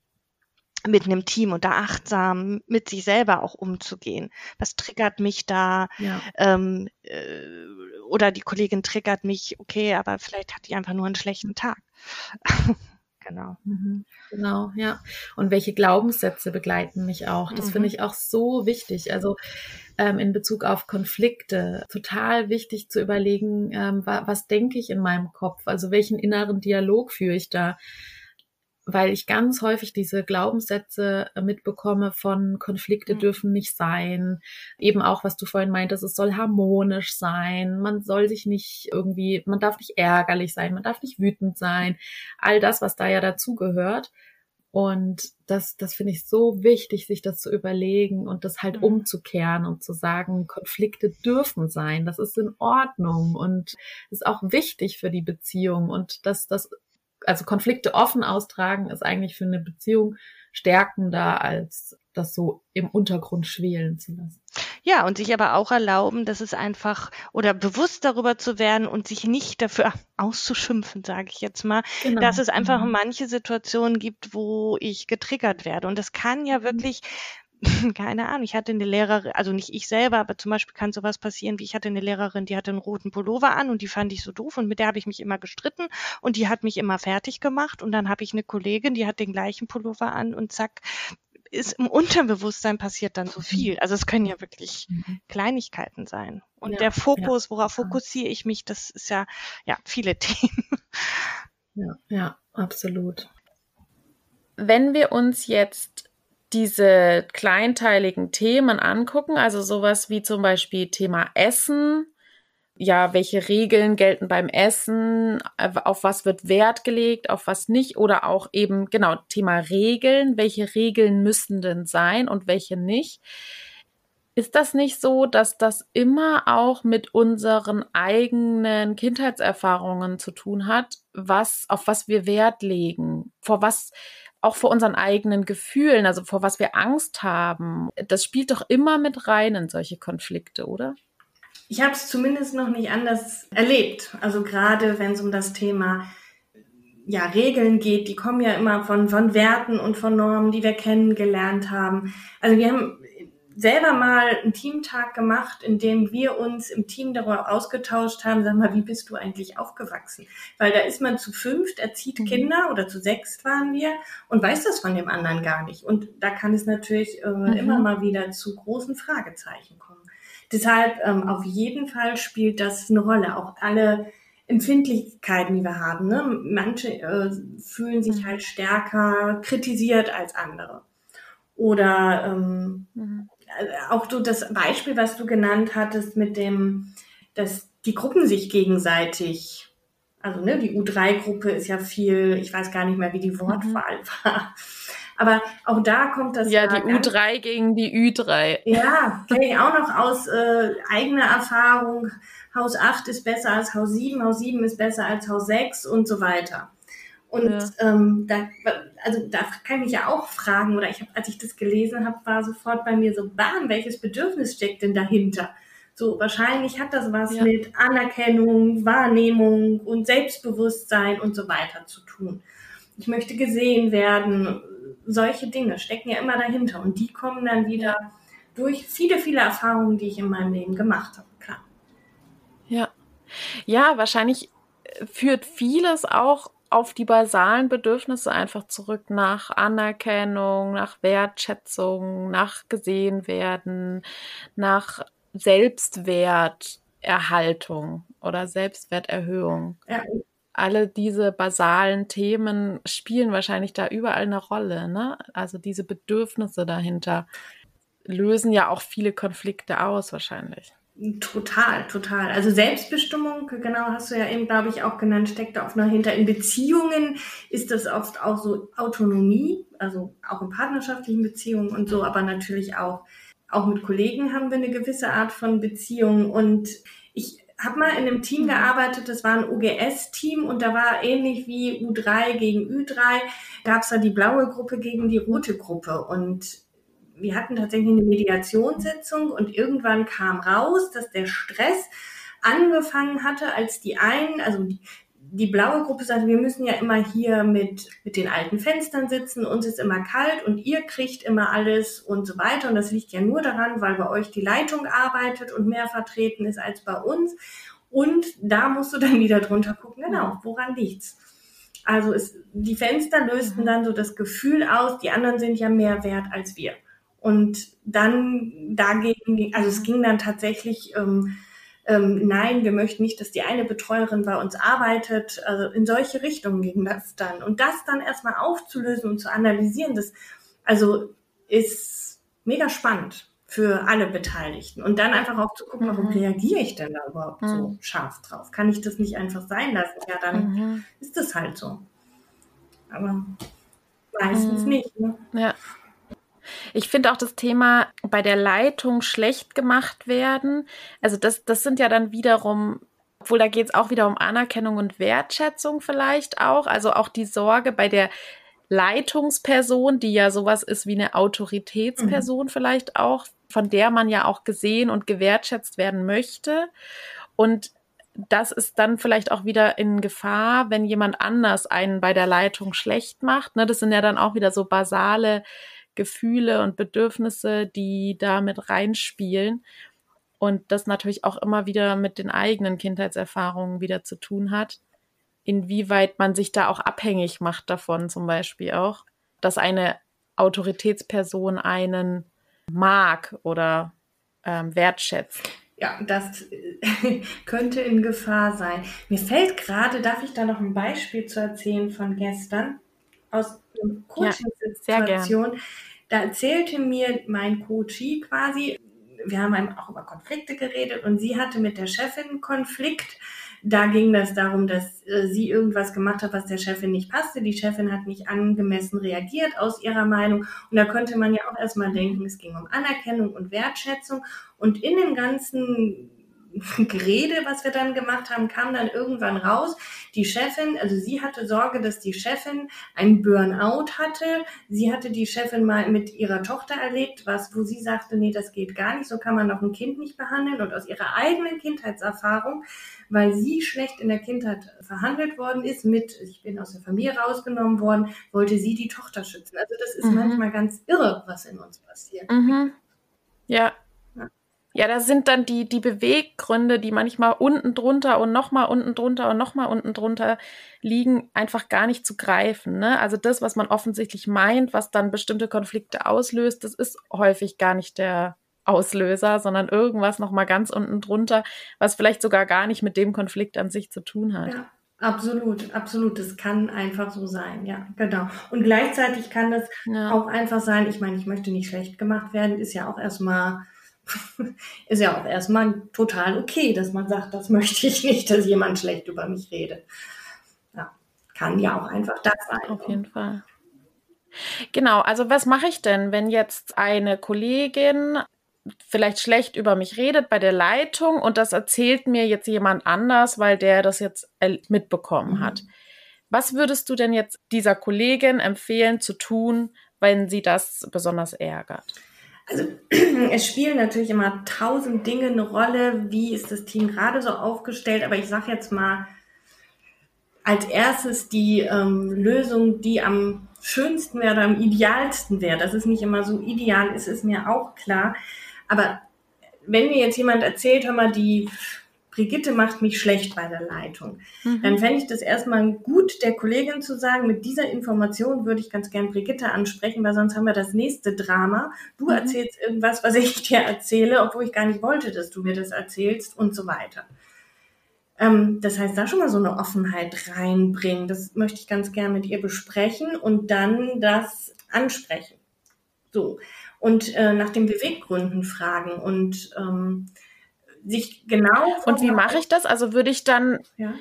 mit einem Team und da achtsam mit sich selber auch umzugehen. Was triggert mich da? Ja. Ähm, äh, oder die Kollegin triggert mich, okay, aber vielleicht hat die einfach nur einen schlechten Tag. genau. Mhm. Genau, ja. Und welche Glaubenssätze begleiten mich auch? Das mhm. finde ich auch so wichtig. Also ähm, in Bezug auf Konflikte total wichtig zu überlegen, ähm, wa was denke ich in meinem Kopf? Also welchen inneren Dialog führe ich da? weil ich ganz häufig diese Glaubenssätze äh, mitbekomme von Konflikte mhm. dürfen nicht sein. Eben auch, was du vorhin meintest, es soll harmonisch sein. Man soll sich nicht irgendwie, man darf nicht ärgerlich sein, man darf nicht wütend sein. All das, was da ja dazugehört. Und das, das finde ich so wichtig, sich das zu überlegen und das halt mhm. umzukehren und zu sagen, Konflikte dürfen sein, das ist in Ordnung und ist auch wichtig für die Beziehung und dass das, also Konflikte offen austragen, ist eigentlich für eine Beziehung stärkender, als das so im Untergrund schwelen zu lassen. Ja, und sich aber auch erlauben, dass es einfach oder bewusst darüber zu werden und sich nicht dafür auszuschimpfen, sage ich jetzt mal, genau. dass es einfach mhm. manche Situationen gibt, wo ich getriggert werde. Und das kann ja mhm. wirklich keine Ahnung, ich hatte eine Lehrerin, also nicht ich selber, aber zum Beispiel kann sowas passieren, wie ich hatte eine Lehrerin, die hatte einen roten Pullover an und die fand ich so doof und mit der habe ich mich immer gestritten und die hat mich immer fertig gemacht und dann habe ich eine Kollegin, die hat den gleichen Pullover an und zack, ist im Unterbewusstsein passiert dann so viel. Also es können ja wirklich mhm. Kleinigkeiten sein. Und ja, der Fokus, worauf fokussiere ich mich, das ist ja, ja, viele Themen. Ja, ja, absolut. Wenn wir uns jetzt diese kleinteiligen Themen angucken, also sowas wie zum Beispiel Thema Essen, ja, welche Regeln gelten beim Essen, auf was wird Wert gelegt, auf was nicht oder auch eben genau Thema Regeln, welche Regeln müssen denn sein und welche nicht. Ist das nicht so, dass das immer auch mit unseren eigenen Kindheitserfahrungen zu tun hat, was auf was wir Wert legen, vor was auch vor unseren eigenen Gefühlen, also vor was wir Angst haben? Das spielt doch immer mit rein in solche Konflikte, oder? Ich habe es zumindest noch nicht anders erlebt. Also gerade wenn es um das Thema ja, Regeln geht, die kommen ja immer von, von Werten und von Normen, die wir kennengelernt haben. Also wir haben selber mal einen Teamtag gemacht, in dem wir uns im Team darüber ausgetauscht haben, sag mal, wie bist du eigentlich aufgewachsen? Weil da ist man zu fünft, erzieht mhm. Kinder oder zu sechst waren wir und weiß das von dem anderen gar nicht. Und da kann es natürlich äh, mhm. immer mal wieder zu großen Fragezeichen kommen. Deshalb ähm, auf jeden Fall spielt das eine Rolle. Auch alle Empfindlichkeiten, die wir haben. Ne? Manche äh, fühlen sich mhm. halt stärker kritisiert als andere. Oder ähm, mhm. auch so das Beispiel, was du genannt hattest mit dem, dass die Gruppen sich gegenseitig, also ne, die U3-Gruppe ist ja viel, ich weiß gar nicht mehr, wie die mhm. Wortwahl mhm. war aber auch da kommt das. Ja, die U3 gegen die Ü3. Ja, kenne ich auch noch aus äh, eigener Erfahrung. Haus 8 ist besser als Haus 7, Haus 7 ist besser als Haus 6 und so weiter. Und ja. ähm, da, also da kann ich mich ja auch fragen, oder ich habe, als ich das gelesen habe, war sofort bei mir so, bam, welches Bedürfnis steckt denn dahinter? So, wahrscheinlich hat das was ja. mit Anerkennung, Wahrnehmung und Selbstbewusstsein und so weiter zu tun. Ich möchte gesehen werden, solche Dinge stecken ja immer dahinter und die kommen dann wieder durch viele, viele Erfahrungen, die ich in meinem Leben gemacht habe, klar. Ja. Ja, wahrscheinlich führt vieles auch auf die basalen Bedürfnisse einfach zurück nach Anerkennung, nach Wertschätzung, nach gesehen werden, nach Selbstwerterhaltung oder Selbstwerterhöhung. Ja, alle diese basalen Themen spielen wahrscheinlich da überall eine Rolle. Ne? Also diese Bedürfnisse dahinter lösen ja auch viele Konflikte aus wahrscheinlich. Total, total. Also Selbstbestimmung, genau hast du ja eben, glaube ich, auch genannt, steckt da oft noch hinter. In Beziehungen ist das oft auch so Autonomie, also auch in partnerschaftlichen Beziehungen und so, aber natürlich auch, auch mit Kollegen haben wir eine gewisse Art von Beziehung und ich habe mal in einem Team mhm. gearbeitet, das war ein UGS-Team und da war ähnlich wie U3 gegen Ü3, gab es da die blaue Gruppe gegen die rote Gruppe und wir hatten tatsächlich eine Mediationssitzung und irgendwann kam raus, dass der Stress angefangen hatte, als die einen, also die, blaue Gruppe sagte, wir müssen ja immer hier mit, mit den alten Fenstern sitzen, uns ist immer kalt und ihr kriegt immer alles und so weiter. Und das liegt ja nur daran, weil bei euch die Leitung arbeitet und mehr vertreten ist als bei uns. Und da musst du dann wieder drunter gucken, genau, woran liegt's? Also es, die Fenster lösten mhm. dann so das Gefühl aus, die anderen sind ja mehr wert als wir. Und dann dagegen, also es ging dann tatsächlich ähm, ähm, nein, wir möchten nicht, dass die eine Betreuerin bei uns arbeitet. Also in solche Richtungen ging das dann. Und das dann erstmal aufzulösen und zu analysieren, das also ist mega spannend für alle Beteiligten. Und dann einfach auch zu gucken, warum mhm. reagiere ich denn da überhaupt mhm. so scharf drauf? Kann ich das nicht einfach sein lassen? Ja, dann mhm. ist das halt so. Aber meistens mhm. nicht. Ne? Ja. Ich finde auch das Thema bei der Leitung schlecht gemacht werden. Also das, das sind ja dann wiederum, obwohl da geht es auch wieder um Anerkennung und Wertschätzung vielleicht auch. Also auch die Sorge bei der Leitungsperson, die ja sowas ist wie eine Autoritätsperson mhm. vielleicht auch, von der man ja auch gesehen und gewertschätzt werden möchte. Und das ist dann vielleicht auch wieder in Gefahr, wenn jemand anders einen bei der Leitung schlecht macht. Ne, das sind ja dann auch wieder so basale Gefühle und Bedürfnisse, die da mit reinspielen. Und das natürlich auch immer wieder mit den eigenen Kindheitserfahrungen wieder zu tun hat. Inwieweit man sich da auch abhängig macht davon, zum Beispiel auch, dass eine Autoritätsperson einen mag oder ähm, wertschätzt. Ja, das äh, könnte in Gefahr sein. Mir fällt gerade, darf ich da noch ein Beispiel zu erzählen von gestern aus Coaching-Situation. Ja, da erzählte mir mein Coachie quasi, wir haben auch über Konflikte geredet und sie hatte mit der Chefin Konflikt. Da ging das darum, dass äh, sie irgendwas gemacht hat, was der Chefin nicht passte. Die Chefin hat nicht angemessen reagiert aus ihrer Meinung. Und da könnte man ja auch erstmal denken, es ging um Anerkennung und Wertschätzung. Und in dem ganzen Gerede, was wir dann gemacht haben, kam dann irgendwann raus, die Chefin, also sie hatte Sorge, dass die Chefin ein Burnout hatte. Sie hatte die Chefin mal mit ihrer Tochter erlebt, was, wo sie sagte, nee, das geht gar nicht, so kann man doch ein Kind nicht behandeln. Und aus ihrer eigenen Kindheitserfahrung, weil sie schlecht in der Kindheit verhandelt worden ist, mit, ich bin aus der Familie rausgenommen worden, wollte sie die Tochter schützen. Also das ist mhm. manchmal ganz irre, was in uns passiert. Mhm. Ja, ja, das sind dann die, die Beweggründe, die manchmal unten drunter und nochmal unten drunter und nochmal unten drunter liegen, einfach gar nicht zu greifen. Ne? Also das, was man offensichtlich meint, was dann bestimmte Konflikte auslöst, das ist häufig gar nicht der Auslöser, sondern irgendwas nochmal ganz unten drunter, was vielleicht sogar gar nicht mit dem Konflikt an sich zu tun hat. Ja. Absolut, absolut. Das kann einfach so sein, ja, genau. Und gleichzeitig kann das ja. auch einfach sein, ich meine, ich möchte nicht schlecht gemacht werden, ist ja auch erstmal ist ja auch erstmal total okay, dass man sagt, das möchte ich nicht, dass jemand schlecht über mich redet. Ja, kann ja auch einfach das sein. Auf jeden Fall. Genau, also was mache ich denn, wenn jetzt eine Kollegin vielleicht schlecht über mich redet bei der Leitung und das erzählt mir jetzt jemand anders, weil der das jetzt mitbekommen mhm. hat. Was würdest du denn jetzt dieser Kollegin empfehlen zu tun, wenn sie das besonders ärgert? Also es spielen natürlich immer tausend Dinge eine Rolle. Wie ist das Team gerade so aufgestellt? Aber ich sage jetzt mal als erstes die ähm, Lösung, die am schönsten wäre am idealsten wäre. Dass es nicht immer so ideal ist, ist mir auch klar. Aber wenn mir jetzt jemand erzählt, hör mal, die Brigitte macht mich schlecht bei der Leitung. Mhm. Dann fände ich das erstmal gut, der Kollegin zu sagen, mit dieser Information würde ich ganz gern Brigitte ansprechen, weil sonst haben wir das nächste Drama. Du mhm. erzählst irgendwas, was ich dir erzähle, obwohl ich gar nicht wollte, dass du mir das erzählst und so weiter. Ähm, das heißt, da schon mal so eine Offenheit reinbringen. Das möchte ich ganz gern mit ihr besprechen und dann das ansprechen. So. Und äh, nach den Beweggründen fragen und ähm, sich genau. Und wie mache ich das? Also würde ich dann, ja.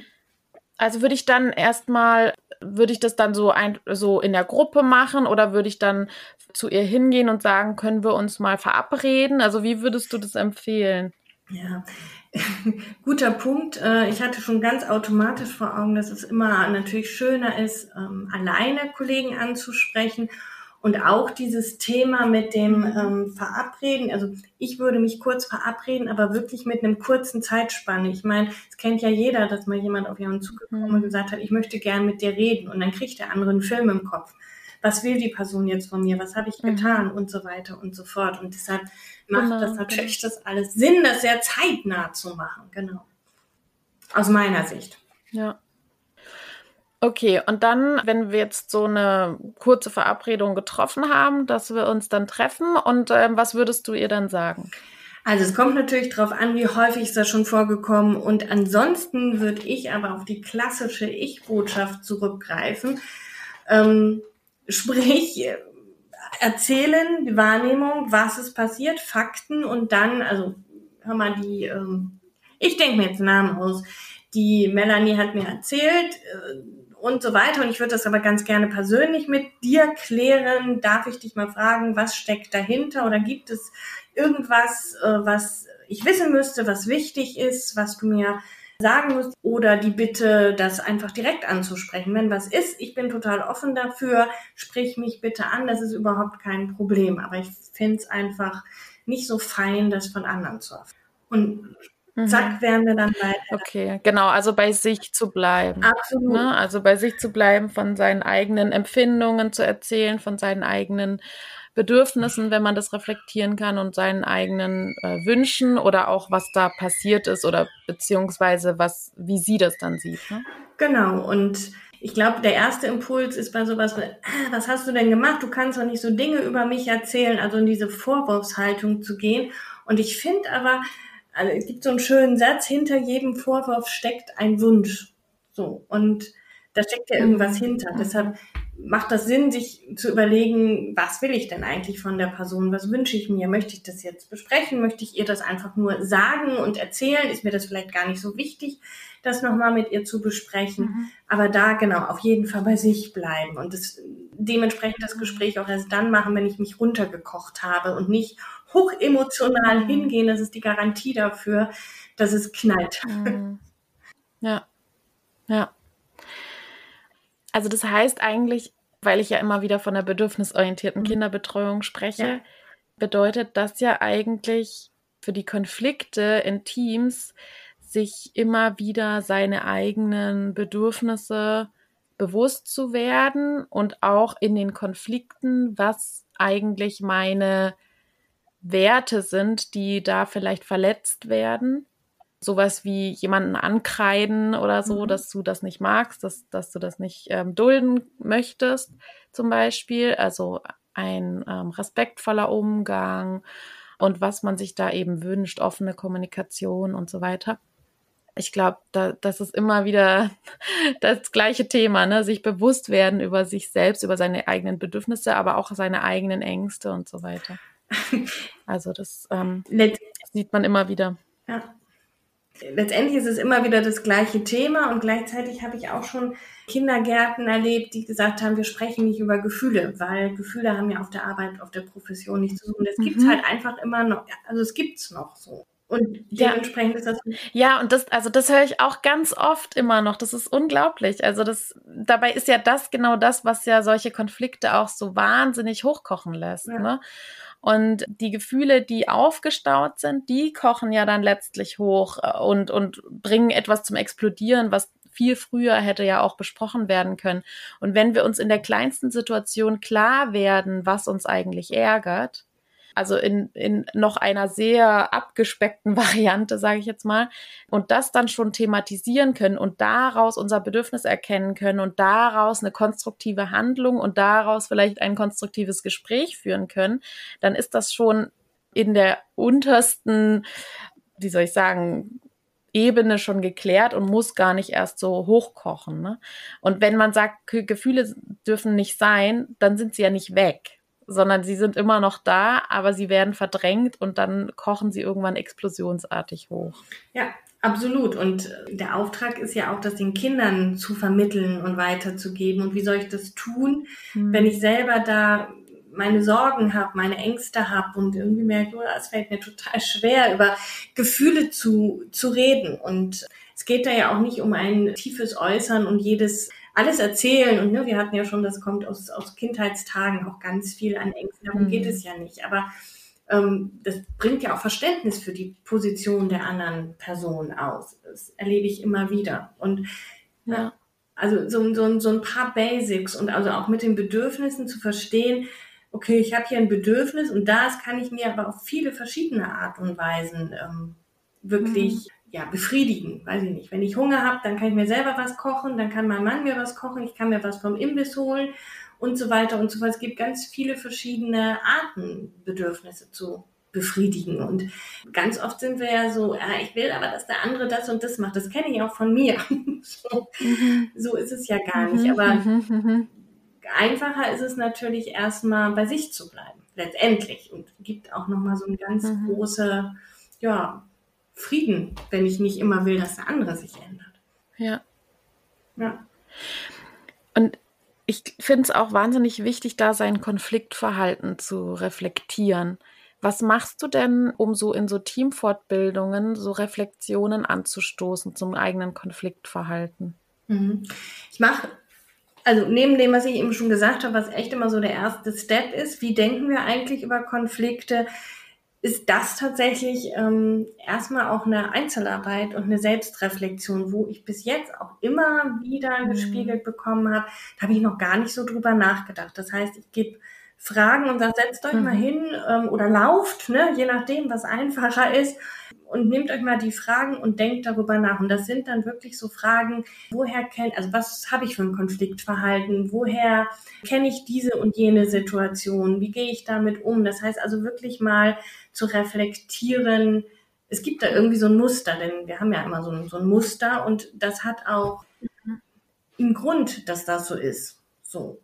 also würde ich dann erstmal, würde ich das dann so ein, so in der Gruppe machen oder würde ich dann zu ihr hingehen und sagen, können wir uns mal verabreden? Also wie würdest du das empfehlen? Ja, guter Punkt. Äh, ich hatte schon ganz automatisch vor Augen, dass es immer natürlich schöner ist, ähm, alleine Kollegen anzusprechen und auch dieses Thema mit dem ähm, Verabreden, also ich würde mich kurz verabreden, aber wirklich mit einem kurzen Zeitspanne. Ich meine, es kennt ja jeder, dass mal jemand auf jemanden zugekommen und mhm. gesagt hat, ich möchte gern mit dir reden. Und dann kriegt der andere einen Film im Kopf. Was will die Person jetzt von mir? Was habe ich mhm. getan? Und so weiter und so fort. Und deshalb macht genau. das natürlich das alles Sinn, das sehr zeitnah zu machen. Genau. Aus meiner Sicht. Ja. Okay, und dann, wenn wir jetzt so eine kurze Verabredung getroffen haben, dass wir uns dann treffen und ähm, was würdest du ihr dann sagen? Also es kommt natürlich darauf an, wie häufig ist das schon vorgekommen. Und ansonsten würde ich aber auf die klassische Ich-Botschaft zurückgreifen. Ähm, sprich, erzählen, die Wahrnehmung, was ist passiert, Fakten und dann, also hör mal, die, ähm, ich denke mir jetzt Namen aus. Die Melanie hat mir erzählt, äh, und so weiter. Und ich würde das aber ganz gerne persönlich mit dir klären. Darf ich dich mal fragen, was steckt dahinter? Oder gibt es irgendwas, äh, was ich wissen müsste, was wichtig ist, was du mir sagen musst? Oder die Bitte, das einfach direkt anzusprechen. Wenn was ist, ich bin total offen dafür, sprich mich bitte an, das ist überhaupt kein Problem. Aber ich finde es einfach nicht so fein, das von anderen zu erfahren. Und Mhm. Zack, wären wir dann weiter. Okay, genau, also bei sich zu bleiben. Absolut. Ne? Also bei sich zu bleiben, von seinen eigenen Empfindungen zu erzählen, von seinen eigenen Bedürfnissen, wenn man das reflektieren kann und seinen eigenen äh, Wünschen oder auch was da passiert ist oder beziehungsweise was, wie sie das dann sieht. Ne? Genau, und ich glaube, der erste Impuls ist bei sowas, äh, was hast du denn gemacht? Du kannst doch nicht so Dinge über mich erzählen, also in diese Vorwurfshaltung zu gehen. Und ich finde aber, also es gibt so einen schönen Satz, hinter jedem Vorwurf steckt ein Wunsch. So. Und da steckt ja irgendwas mhm. hinter. Deshalb macht das Sinn, sich zu überlegen, was will ich denn eigentlich von der Person? Was wünsche ich mir? Möchte ich das jetzt besprechen? Möchte ich ihr das einfach nur sagen und erzählen? Ist mir das vielleicht gar nicht so wichtig, das nochmal mit ihr zu besprechen? Mhm. Aber da genau auf jeden Fall bei sich bleiben und das, dementsprechend das Gespräch auch erst dann machen, wenn ich mich runtergekocht habe und nicht hochemotional mhm. hingehen. Das ist die Garantie dafür, dass es knallt. Mhm. Ja. Ja. Also das heißt eigentlich, weil ich ja immer wieder von der bedürfnisorientierten mhm. Kinderbetreuung spreche, ja. bedeutet das ja eigentlich für die Konflikte in Teams, sich immer wieder seine eigenen Bedürfnisse bewusst zu werden und auch in den Konflikten, was eigentlich meine Werte sind, die da vielleicht verletzt werden sowas wie jemanden ankreiden oder so, mhm. dass du das nicht magst, dass, dass du das nicht ähm, dulden möchtest, zum Beispiel. Also ein ähm, respektvoller Umgang und was man sich da eben wünscht, offene Kommunikation und so weiter. Ich glaube, da, das ist immer wieder das gleiche Thema, ne? sich bewusst werden über sich selbst, über seine eigenen Bedürfnisse, aber auch seine eigenen Ängste und so weiter. Also das ähm, sieht man immer wieder. Ja, letztendlich ist es immer wieder das gleiche Thema und gleichzeitig habe ich auch schon Kindergärten erlebt, die gesagt haben, wir sprechen nicht über Gefühle, weil Gefühle haben ja auf der Arbeit, auf der Profession nichts zu tun. Das mhm. gibt's halt einfach immer noch, also es gibt's noch so. Und dementsprechend ja. ist das. Ja, und das, also das höre ich auch ganz oft immer noch. Das ist unglaublich. Also das, dabei ist ja das genau das, was ja solche Konflikte auch so wahnsinnig hochkochen lässt. Ja. Ne? Und die Gefühle, die aufgestaut sind, die kochen ja dann letztlich hoch äh, und, und bringen etwas zum Explodieren, was viel früher hätte ja auch besprochen werden können. Und wenn wir uns in der kleinsten Situation klar werden, was uns eigentlich ärgert, also in, in noch einer sehr abgespeckten Variante, sage ich jetzt mal, und das dann schon thematisieren können und daraus unser Bedürfnis erkennen können und daraus eine konstruktive Handlung und daraus vielleicht ein konstruktives Gespräch führen können, dann ist das schon in der untersten, wie soll ich sagen, Ebene schon geklärt und muss gar nicht erst so hochkochen. Ne? Und wenn man sagt, Gefühle dürfen nicht sein, dann sind sie ja nicht weg sondern sie sind immer noch da, aber sie werden verdrängt und dann kochen sie irgendwann explosionsartig hoch. Ja, absolut. Und der Auftrag ist ja auch, das den Kindern zu vermitteln und weiterzugeben. Und wie soll ich das tun, hm. wenn ich selber da meine Sorgen habe, meine Ängste habe und irgendwie merke, oh, es fällt mir total schwer, über Gefühle zu, zu reden. Und es geht da ja auch nicht um ein tiefes Äußern und jedes alles erzählen und ne, wir hatten ja schon, das kommt aus, aus Kindheitstagen auch ganz viel an Ängsten, darum mhm. geht es ja nicht. Aber ähm, das bringt ja auch Verständnis für die Position der anderen Person aus. Das erlebe ich immer wieder. Und ja. also so, so, so ein paar Basics und also auch mit den Bedürfnissen zu verstehen, okay, ich habe hier ein Bedürfnis und das kann ich mir aber auf viele verschiedene Art und Weisen ähm, wirklich mhm ja, befriedigen. Weiß ich nicht. Wenn ich Hunger habe, dann kann ich mir selber was kochen, dann kann mein Mann mir was kochen, ich kann mir was vom Imbiss holen und so weiter und so fort. Es gibt ganz viele verschiedene Arten, Bedürfnisse zu befriedigen. Und ganz oft sind wir ja so, ja, ich will aber, dass der andere das und das macht. Das kenne ich auch von mir. so, mhm. so, ist es ja gar nicht. Mhm, aber mhm, mhm. einfacher ist es natürlich erstmal bei sich zu bleiben, letztendlich. Und gibt auch nochmal so eine ganz mhm. große, ja, Frieden, wenn ich nicht immer will, dass der andere sich ändert. Ja. Ja. Und ich finde es auch wahnsinnig wichtig, da sein Konfliktverhalten zu reflektieren. Was machst du denn, um so in so Teamfortbildungen so Reflexionen anzustoßen zum eigenen Konfliktverhalten? Mhm. Ich mache, also neben dem, was ich eben schon gesagt habe, was echt immer so der erste Step ist, wie denken wir eigentlich über Konflikte, ist das tatsächlich ähm, erstmal auch eine Einzelarbeit und eine Selbstreflexion, wo ich bis jetzt auch immer wieder mhm. gespiegelt bekommen habe. Da habe ich noch gar nicht so drüber nachgedacht. Das heißt, ich gebe fragen und sagt, setzt euch mhm. mal hin ähm, oder lauft, ne, je nachdem, was einfacher ist und nehmt euch mal die Fragen und denkt darüber nach. Und das sind dann wirklich so Fragen, woher kennt, also was habe ich für ein Konfliktverhalten? Woher kenne ich diese und jene Situation? Wie gehe ich damit um? Das heißt also wirklich mal zu reflektieren, es gibt da irgendwie so ein Muster, denn wir haben ja immer so ein, so ein Muster und das hat auch einen Grund, dass das so ist. So.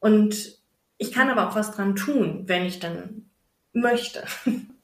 Und ich kann aber auch was dran tun, wenn ich dann möchte.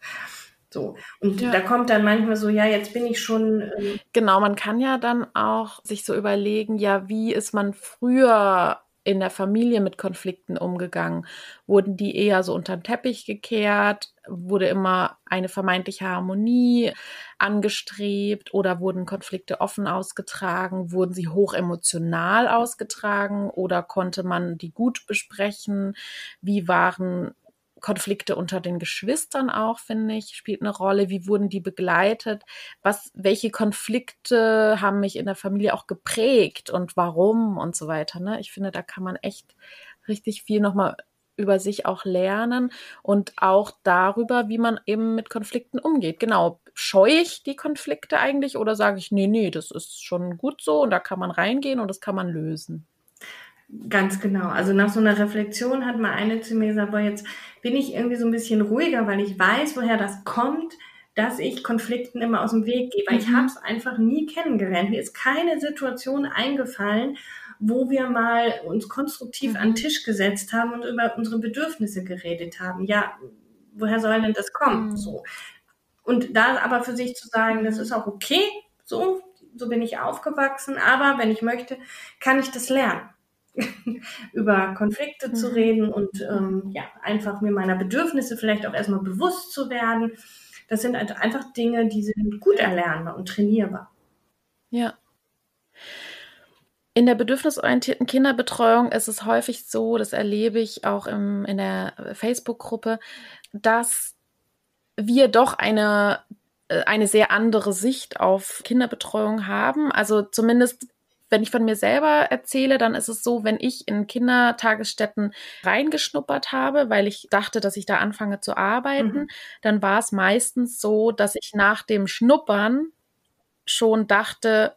So. Und ja. da kommt dann manchmal so, ja, jetzt bin ich schon. Ähm genau, man kann ja dann auch sich so überlegen, ja, wie ist man früher in der Familie mit Konflikten umgegangen? Wurden die eher so unterm Teppich gekehrt? Wurde immer eine vermeintliche Harmonie angestrebt oder wurden Konflikte offen ausgetragen? Wurden sie hoch emotional ausgetragen oder konnte man die gut besprechen? Wie waren Konflikte unter den Geschwistern auch, finde ich, spielt eine Rolle. Wie wurden die begleitet? Was, welche Konflikte haben mich in der Familie auch geprägt und warum und so weiter. Ne? Ich finde, da kann man echt richtig viel nochmal über sich auch lernen und auch darüber, wie man eben mit Konflikten umgeht. Genau, scheue ich die Konflikte eigentlich oder sage ich, nee, nee, das ist schon gut so und da kann man reingehen und das kann man lösen. Ganz genau. Also nach so einer Reflexion hat mal eine zu mir gesagt, boah, jetzt bin ich irgendwie so ein bisschen ruhiger, weil ich weiß, woher das kommt, dass ich Konflikten immer aus dem Weg gehe. Weil mhm. ich habe es einfach nie kennengelernt. Mir ist keine Situation eingefallen, wo wir mal uns konstruktiv mhm. an den Tisch gesetzt haben und über unsere Bedürfnisse geredet haben. Ja, woher soll denn das kommen? Mhm. So. Und da aber für sich zu sagen, das ist auch okay, so, so bin ich aufgewachsen, aber wenn ich möchte, kann ich das lernen. über Konflikte mhm. zu reden und ähm, ja, einfach mir meiner Bedürfnisse vielleicht auch erstmal bewusst zu werden. Das sind halt einfach Dinge, die sind gut erlernbar und trainierbar. Ja. In der bedürfnisorientierten Kinderbetreuung ist es häufig so, das erlebe ich auch im, in der Facebook-Gruppe, dass wir doch eine äh, eine sehr andere Sicht auf Kinderbetreuung haben. Also zumindest wenn ich von mir selber erzähle, dann ist es so, wenn ich in Kindertagesstätten reingeschnuppert habe, weil ich dachte, dass ich da anfange zu arbeiten, mhm. dann war es meistens so, dass ich nach dem Schnuppern schon dachte,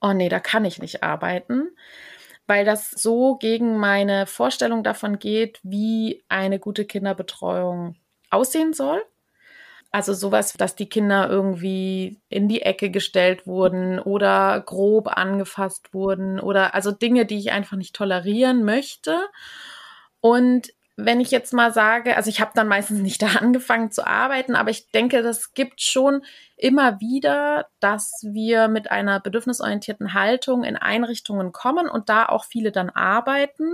oh nee, da kann ich nicht arbeiten, weil das so gegen meine Vorstellung davon geht, wie eine gute Kinderbetreuung aussehen soll. Also sowas, dass die Kinder irgendwie in die Ecke gestellt wurden oder grob angefasst wurden oder also Dinge, die ich einfach nicht tolerieren möchte. Und wenn ich jetzt mal sage, also ich habe dann meistens nicht da angefangen zu arbeiten, aber ich denke, das gibt schon immer wieder, dass wir mit einer bedürfnisorientierten Haltung in Einrichtungen kommen und da auch viele dann arbeiten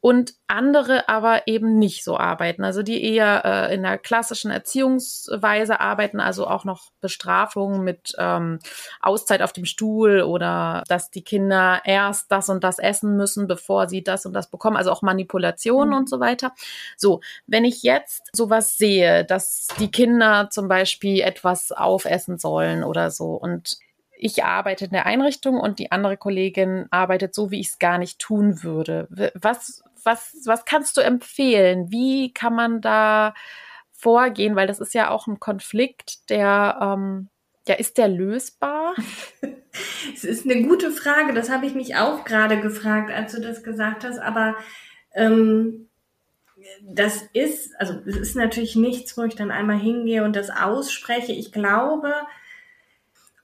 und andere aber eben nicht so arbeiten, also die eher äh, in der klassischen Erziehungsweise arbeiten, also auch noch Bestrafungen mit ähm, Auszeit auf dem Stuhl oder dass die Kinder erst das und das essen müssen, bevor sie das und das bekommen, also auch Manipulationen mhm. und so weiter. So, wenn ich jetzt sowas sehe, dass die Kinder zum Beispiel etwas aufessen sollen oder so und ich arbeite in der Einrichtung und die andere Kollegin arbeitet so, wie ich es gar nicht tun würde. Was, was, was kannst du empfehlen? Wie kann man da vorgehen? Weil das ist ja auch ein Konflikt, der, ähm, ja, ist der lösbar? Es ist eine gute Frage. Das habe ich mich auch gerade gefragt, als du das gesagt hast. Aber ähm, das ist, also es ist natürlich nichts, wo ich dann einmal hingehe und das ausspreche. Ich glaube,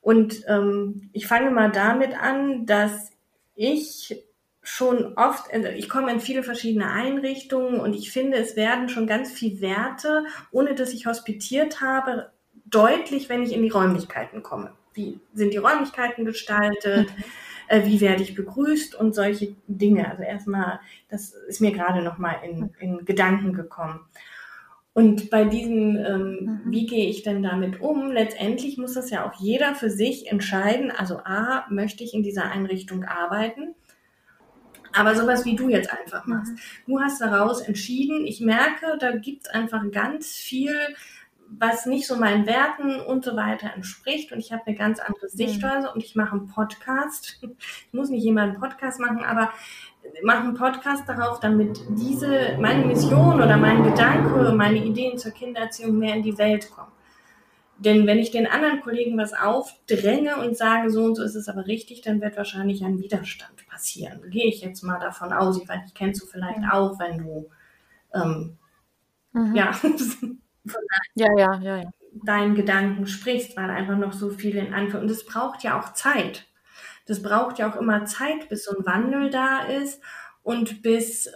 und ähm, ich fange mal damit an, dass ich schon oft, also ich komme in viele verschiedene Einrichtungen und ich finde, es werden schon ganz viel Werte, ohne dass ich hospitiert habe, deutlich, wenn ich in die Räumlichkeiten komme. Wie sind die Räumlichkeiten gestaltet? Mhm. Äh, wie werde ich begrüßt und solche Dinge. Also erstmal, das ist mir gerade noch mal in, in Gedanken gekommen. Und bei diesem, ähm, mhm. wie gehe ich denn damit um? Letztendlich muss das ja auch jeder für sich entscheiden. Also A, möchte ich in dieser Einrichtung arbeiten? Aber sowas wie du jetzt einfach machst. Mhm. Du hast daraus entschieden, ich merke, da gibt es einfach ganz viel, was nicht so meinen Werten und so weiter entspricht und ich habe eine ganz andere mhm. Sichtweise und ich mache einen Podcast. Ich muss nicht immer einen Podcast machen, aber mache einen Podcast darauf, damit diese, meine Mission oder mein Gedanke, meine Ideen zur Kindererziehung mehr in die Welt kommen. Denn wenn ich den anderen Kollegen was aufdränge und sage, so und so ist es aber richtig, dann wird wahrscheinlich ein Widerstand passieren. Gehe ich jetzt mal davon aus. Ich weiß nicht, kennst du vielleicht auch, wenn du ähm, mhm. ja, ja, ja, ja, ja, deinen Gedanken sprichst, weil einfach noch so viel in Anführung. Und es braucht ja auch Zeit. Das braucht ja auch immer Zeit, bis so ein Wandel da ist und bis,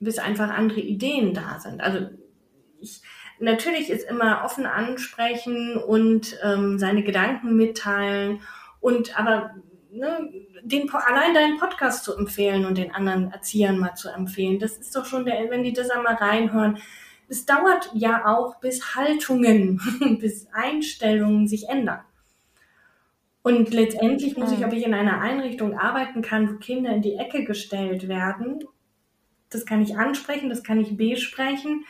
bis einfach andere Ideen da sind. Also ich, natürlich ist immer offen ansprechen und ähm, seine Gedanken mitteilen und aber ne, den, allein deinen Podcast zu empfehlen und den anderen Erziehern mal zu empfehlen, das ist doch schon der, wenn die das einmal reinhören. Es dauert ja auch, bis Haltungen, bis Einstellungen sich ändern. Und letztendlich muss ich, ob ich in einer Einrichtung arbeiten kann, wo Kinder in die Ecke gestellt werden, das kann ich ansprechen, das kann ich besprechen,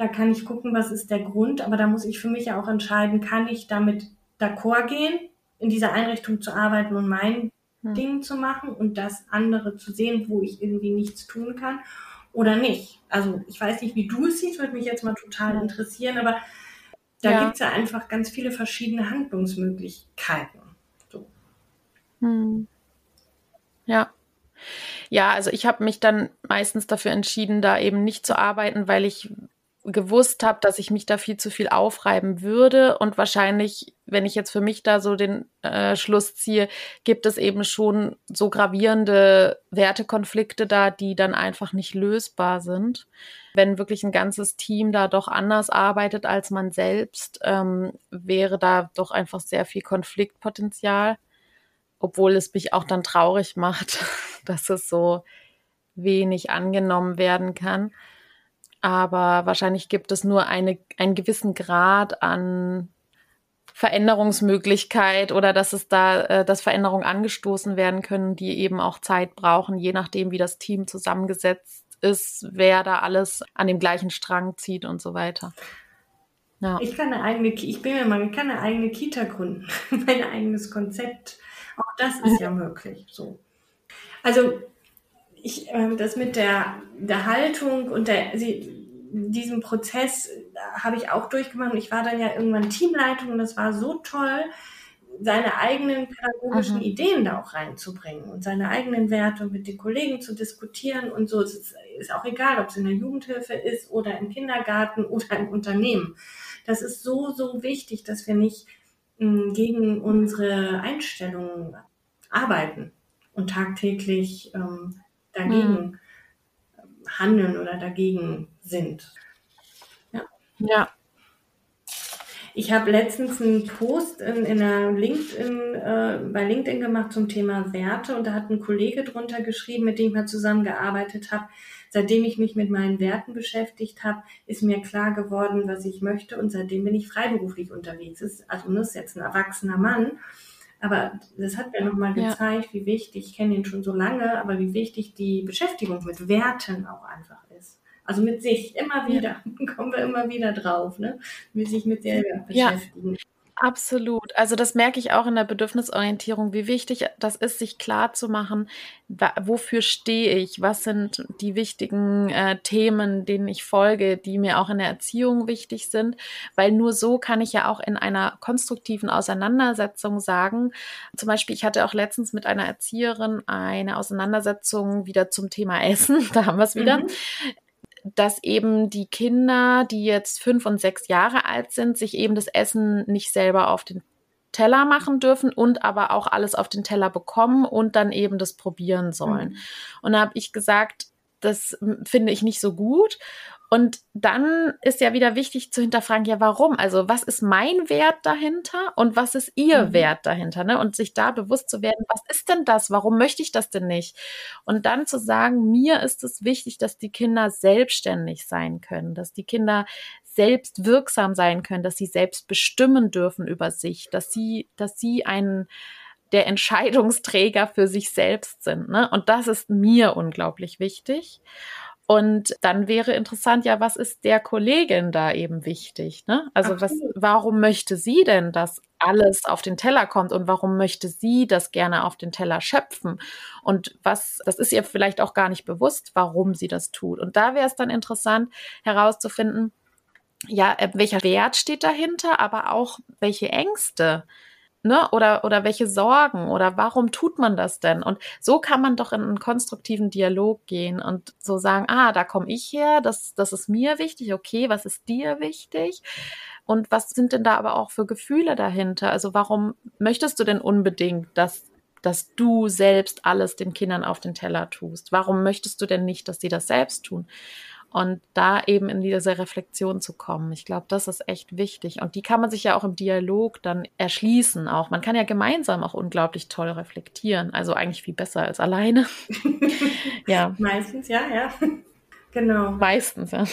da kann ich gucken, was ist der Grund, aber da muss ich für mich ja auch entscheiden, kann ich damit d'accord gehen, in dieser Einrichtung zu arbeiten und mein hm. Ding zu machen und das andere zu sehen, wo ich irgendwie nichts tun kann oder nicht. Also ich weiß nicht, wie du es siehst, würde mich jetzt mal total interessieren, aber da ja. gibt es ja einfach ganz viele verschiedene Handlungsmöglichkeiten. So. Hm. Ja. Ja, also ich habe mich dann meistens dafür entschieden, da eben nicht zu arbeiten, weil ich gewusst habe, dass ich mich da viel zu viel aufreiben würde. Und wahrscheinlich, wenn ich jetzt für mich da so den äh, Schluss ziehe, gibt es eben schon so gravierende Wertekonflikte da, die dann einfach nicht lösbar sind. Wenn wirklich ein ganzes Team da doch anders arbeitet als man selbst, ähm, wäre da doch einfach sehr viel Konfliktpotenzial. Obwohl es mich auch dann traurig macht, dass es so wenig angenommen werden kann aber wahrscheinlich gibt es nur eine, einen gewissen Grad an Veränderungsmöglichkeit oder dass es da, äh, dass Veränderungen angestoßen werden können, die eben auch Zeit brauchen, je nachdem, wie das Team zusammengesetzt ist, wer da alles an dem gleichen Strang zieht und so weiter. Ja. Ich kann eine eigene, ich bin mir mal, ich kann eine eigene Kita gründen, mein eigenes Konzept. Auch das ist ja möglich. So. Also ich, äh, das mit der, der Haltung und der, sie, diesen Prozess habe ich auch durchgemacht. Und ich war dann ja irgendwann Teamleitung und das war so toll, seine eigenen pädagogischen mhm. Ideen da auch reinzubringen und seine eigenen Werte mit den Kollegen zu diskutieren und so. Es ist, ist auch egal, ob es in der Jugendhilfe ist oder im Kindergarten oder im Unternehmen. Das ist so, so wichtig, dass wir nicht mh, hm, gegen unsere Einstellungen arbeiten und tagtäglich ähm, dagegen mhm. handeln oder dagegen sind. Ja. ja. Ich habe letztens einen Post in, in einer LinkedIn, äh, bei LinkedIn gemacht zum Thema Werte und da hat ein Kollege drunter geschrieben, mit dem ich mal zusammengearbeitet habe. Seitdem ich mich mit meinen Werten beschäftigt habe, ist mir klar geworden, was ich möchte und seitdem bin ich freiberuflich unterwegs. Ist, also das ist jetzt ein erwachsener Mann aber das hat mir nochmal gezeigt, ja. wie wichtig, ich kenne ihn schon so lange, aber wie wichtig die Beschäftigung mit Werten auch einfach ist. Also mit sich, immer wieder, ja. kommen wir immer wieder drauf, ne? Wie sich mit selber beschäftigen. Ja. Absolut. Also das merke ich auch in der Bedürfnisorientierung, wie wichtig das ist, sich klar zu machen, wofür stehe ich, was sind die wichtigen äh, Themen, denen ich folge, die mir auch in der Erziehung wichtig sind, weil nur so kann ich ja auch in einer konstruktiven Auseinandersetzung sagen, zum Beispiel, ich hatte auch letztens mit einer Erzieherin eine Auseinandersetzung wieder zum Thema Essen, da haben wir es wieder. Mhm dass eben die Kinder, die jetzt fünf und sechs Jahre alt sind, sich eben das Essen nicht selber auf den Teller machen dürfen und aber auch alles auf den Teller bekommen und dann eben das probieren sollen. Mhm. Und da habe ich gesagt, das finde ich nicht so gut. Und dann ist ja wieder wichtig zu hinterfragen, ja, warum? Also, was ist mein Wert dahinter und was ist ihr mhm. Wert dahinter? Ne? Und sich da bewusst zu werden, was ist denn das? Warum möchte ich das denn nicht? Und dann zu sagen, mir ist es wichtig, dass die Kinder selbstständig sein können, dass die Kinder selbst wirksam sein können, dass sie selbst bestimmen dürfen über sich, dass sie, dass sie einen der Entscheidungsträger für sich selbst sind. Ne? Und das ist mir unglaublich wichtig. Und dann wäre interessant, ja, was ist der Kollegin da eben wichtig? Ne? Also was, warum möchte sie denn, dass alles auf den Teller kommt und warum möchte sie das gerne auf den Teller schöpfen? Und was, das ist ihr vielleicht auch gar nicht bewusst, warum sie das tut. Und da wäre es dann interessant herauszufinden, ja, äh, welcher Wert steht dahinter, aber auch welche Ängste ne? Oder, oder welche Sorgen oder warum tut man das denn? Und so kann man doch in einen konstruktiven Dialog gehen und so sagen, ah, da komme ich her, das, das ist mir wichtig, okay, was ist dir wichtig? Und was sind denn da aber auch für Gefühle dahinter? Also warum möchtest du denn unbedingt, dass dass du selbst alles den Kindern auf den Teller tust? Warum möchtest du denn nicht, dass sie das selbst tun? Und da eben in diese Reflexion zu kommen, ich glaube, das ist echt wichtig. Und die kann man sich ja auch im Dialog dann erschließen. Auch man kann ja gemeinsam auch unglaublich toll reflektieren. Also eigentlich viel besser als alleine. ja. Meistens, ja, ja. Genau. Meistens, ja.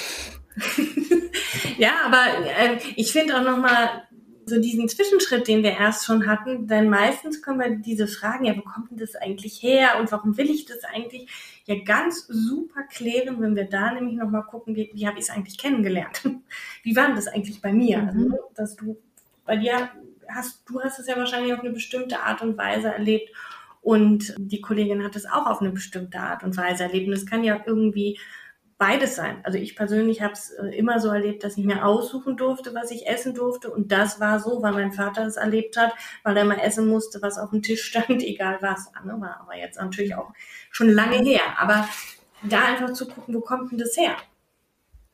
ja, aber äh, ich finde auch nochmal so diesen Zwischenschritt, den wir erst schon hatten, denn meistens kommen wir diese Fragen, ja, wo kommt denn das eigentlich her und warum will ich das eigentlich, ja ganz super klären, wenn wir da nämlich nochmal gucken, wie, wie habe ich es eigentlich kennengelernt? Wie war denn das eigentlich bei mir? Mhm. Also, dass du, bei dir hast, du hast es ja wahrscheinlich auf eine bestimmte Art und Weise erlebt und die Kollegin hat es auch auf eine bestimmte Art und Weise erlebt. Und es kann ja irgendwie beides sein. Also ich persönlich habe es äh, immer so erlebt, dass ich mir aussuchen durfte, was ich essen durfte. Und das war so, weil mein Vater es erlebt hat, weil er mal essen musste, was auf dem Tisch stand, egal was. Ne? War aber jetzt natürlich auch schon lange her. Aber da einfach zu gucken, wo kommt denn das her?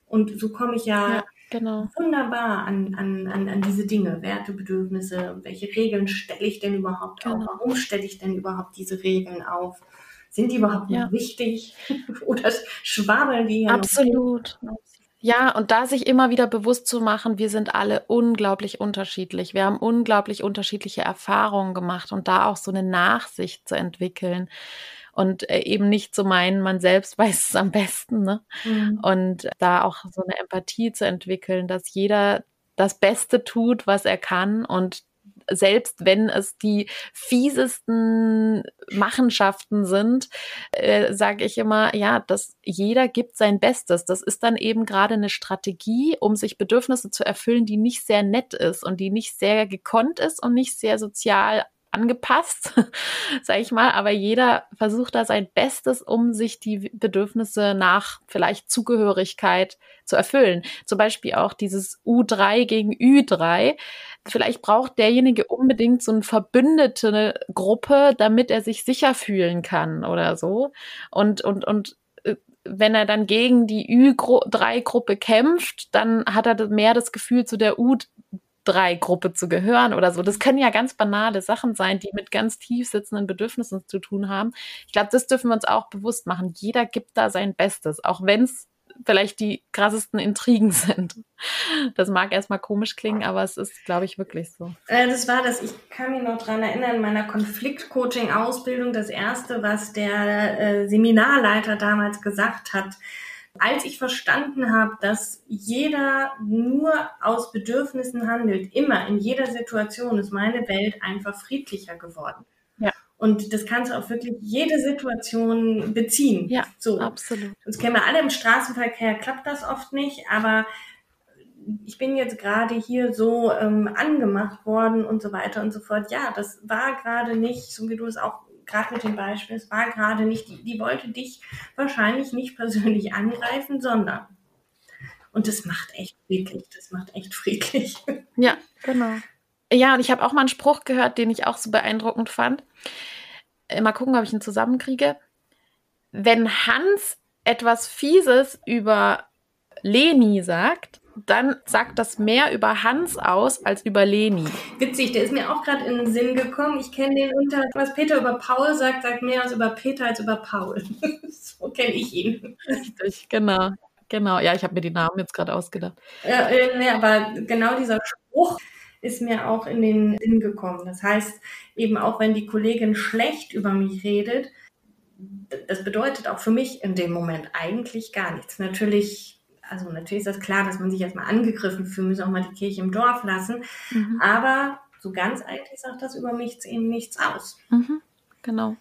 Und so komme ich ja, ja genau. wunderbar an, an, an, an diese Dinge, Werte, Bedürfnisse, welche Regeln stelle ich denn überhaupt genau. auf? Warum stelle ich denn überhaupt diese Regeln auf? Sind die überhaupt ja. noch wichtig? Oder schwabeln die? Absolut. Ja, und da sich immer wieder bewusst zu machen, wir sind alle unglaublich unterschiedlich. Wir haben unglaublich unterschiedliche Erfahrungen gemacht und da auch so eine Nachsicht zu entwickeln und äh, eben nicht zu meinen, man selbst weiß es am besten. Ne? Mhm. Und da auch so eine Empathie zu entwickeln, dass jeder das Beste tut, was er kann und selbst wenn es die fiesesten Machenschaften sind, äh, sage ich immer, ja, dass jeder gibt sein Bestes. Das ist dann eben gerade eine Strategie, um sich Bedürfnisse zu erfüllen, die nicht sehr nett ist und die nicht sehr gekonnt ist und nicht sehr sozial angepasst, sage ich mal, aber jeder versucht da sein Bestes, um sich die Bedürfnisse nach vielleicht Zugehörigkeit zu erfüllen. Zum Beispiel auch dieses U3 gegen Ü3. Vielleicht braucht derjenige unbedingt so eine verbündete Gruppe, damit er sich sicher fühlen kann oder so. Und, und, und äh, wenn er dann gegen die Ü3-Gruppe kämpft, dann hat er mehr das Gefühl, zu der U drei Gruppe zu gehören oder so. Das können ja ganz banale Sachen sein, die mit ganz tief sitzenden Bedürfnissen zu tun haben. Ich glaube, das dürfen wir uns auch bewusst machen. Jeder gibt da sein Bestes, auch wenn es vielleicht die krassesten Intrigen sind. Das mag erstmal komisch klingen, aber es ist, glaube ich, wirklich so. Äh, das war das, ich kann mich noch dran erinnern, in meiner Konfliktcoaching-Ausbildung, das erste, was der äh, Seminarleiter damals gesagt hat, als ich verstanden habe, dass jeder nur aus Bedürfnissen handelt, immer in jeder Situation, ist meine Welt einfach friedlicher geworden. Ja. Und das kannst du auf wirklich jede Situation beziehen. Ja, so. absolut. Das kennen wir alle im Straßenverkehr, klappt das oft nicht, aber ich bin jetzt gerade hier so ähm, angemacht worden und so weiter und so fort. Ja, das war gerade nicht, so wie du es auch gerade mit dem Beispiel, es war gerade nicht, die, die wollte dich wahrscheinlich nicht persönlich angreifen, sondern. Und das macht echt friedlich, das macht echt friedlich. Ja, genau. Ja, und ich habe auch mal einen Spruch gehört, den ich auch so beeindruckend fand. Äh, mal gucken, ob ich ihn zusammenkriege. Wenn Hans etwas Fieses über Leni sagt, dann sagt das mehr über Hans aus als über Leni. Witzig, der ist mir auch gerade in den Sinn gekommen. Ich kenne den unter, was Peter über Paul sagt, sagt mehr als über Peter als über Paul. so kenne ich ihn. Richtig, genau. Genau, ja, ich habe mir die Namen jetzt gerade ausgedacht. Ja, äh, nee, aber genau dieser Spruch ist mir auch in den Sinn gekommen. Das heißt, eben auch wenn die Kollegin schlecht über mich redet, das bedeutet auch für mich in dem Moment eigentlich gar nichts. Natürlich also natürlich ist das klar, dass man sich erstmal angegriffen fühlt, müssen auch mal die Kirche im Dorf lassen. Mhm. Aber so ganz eigentlich sagt das über mich eben nichts aus. Mhm. Genau.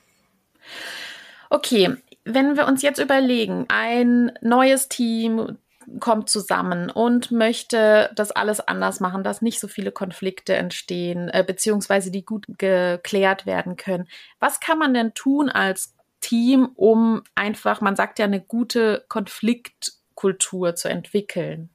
Okay, Wenn wir uns jetzt überlegen, ein neues Team kommt zusammen und möchte das alles anders machen, dass nicht so viele Konflikte entstehen, äh, beziehungsweise die gut geklärt werden können. Was kann man denn tun als Team, um einfach, man sagt ja, eine gute Konfliktkultur zu entwickeln?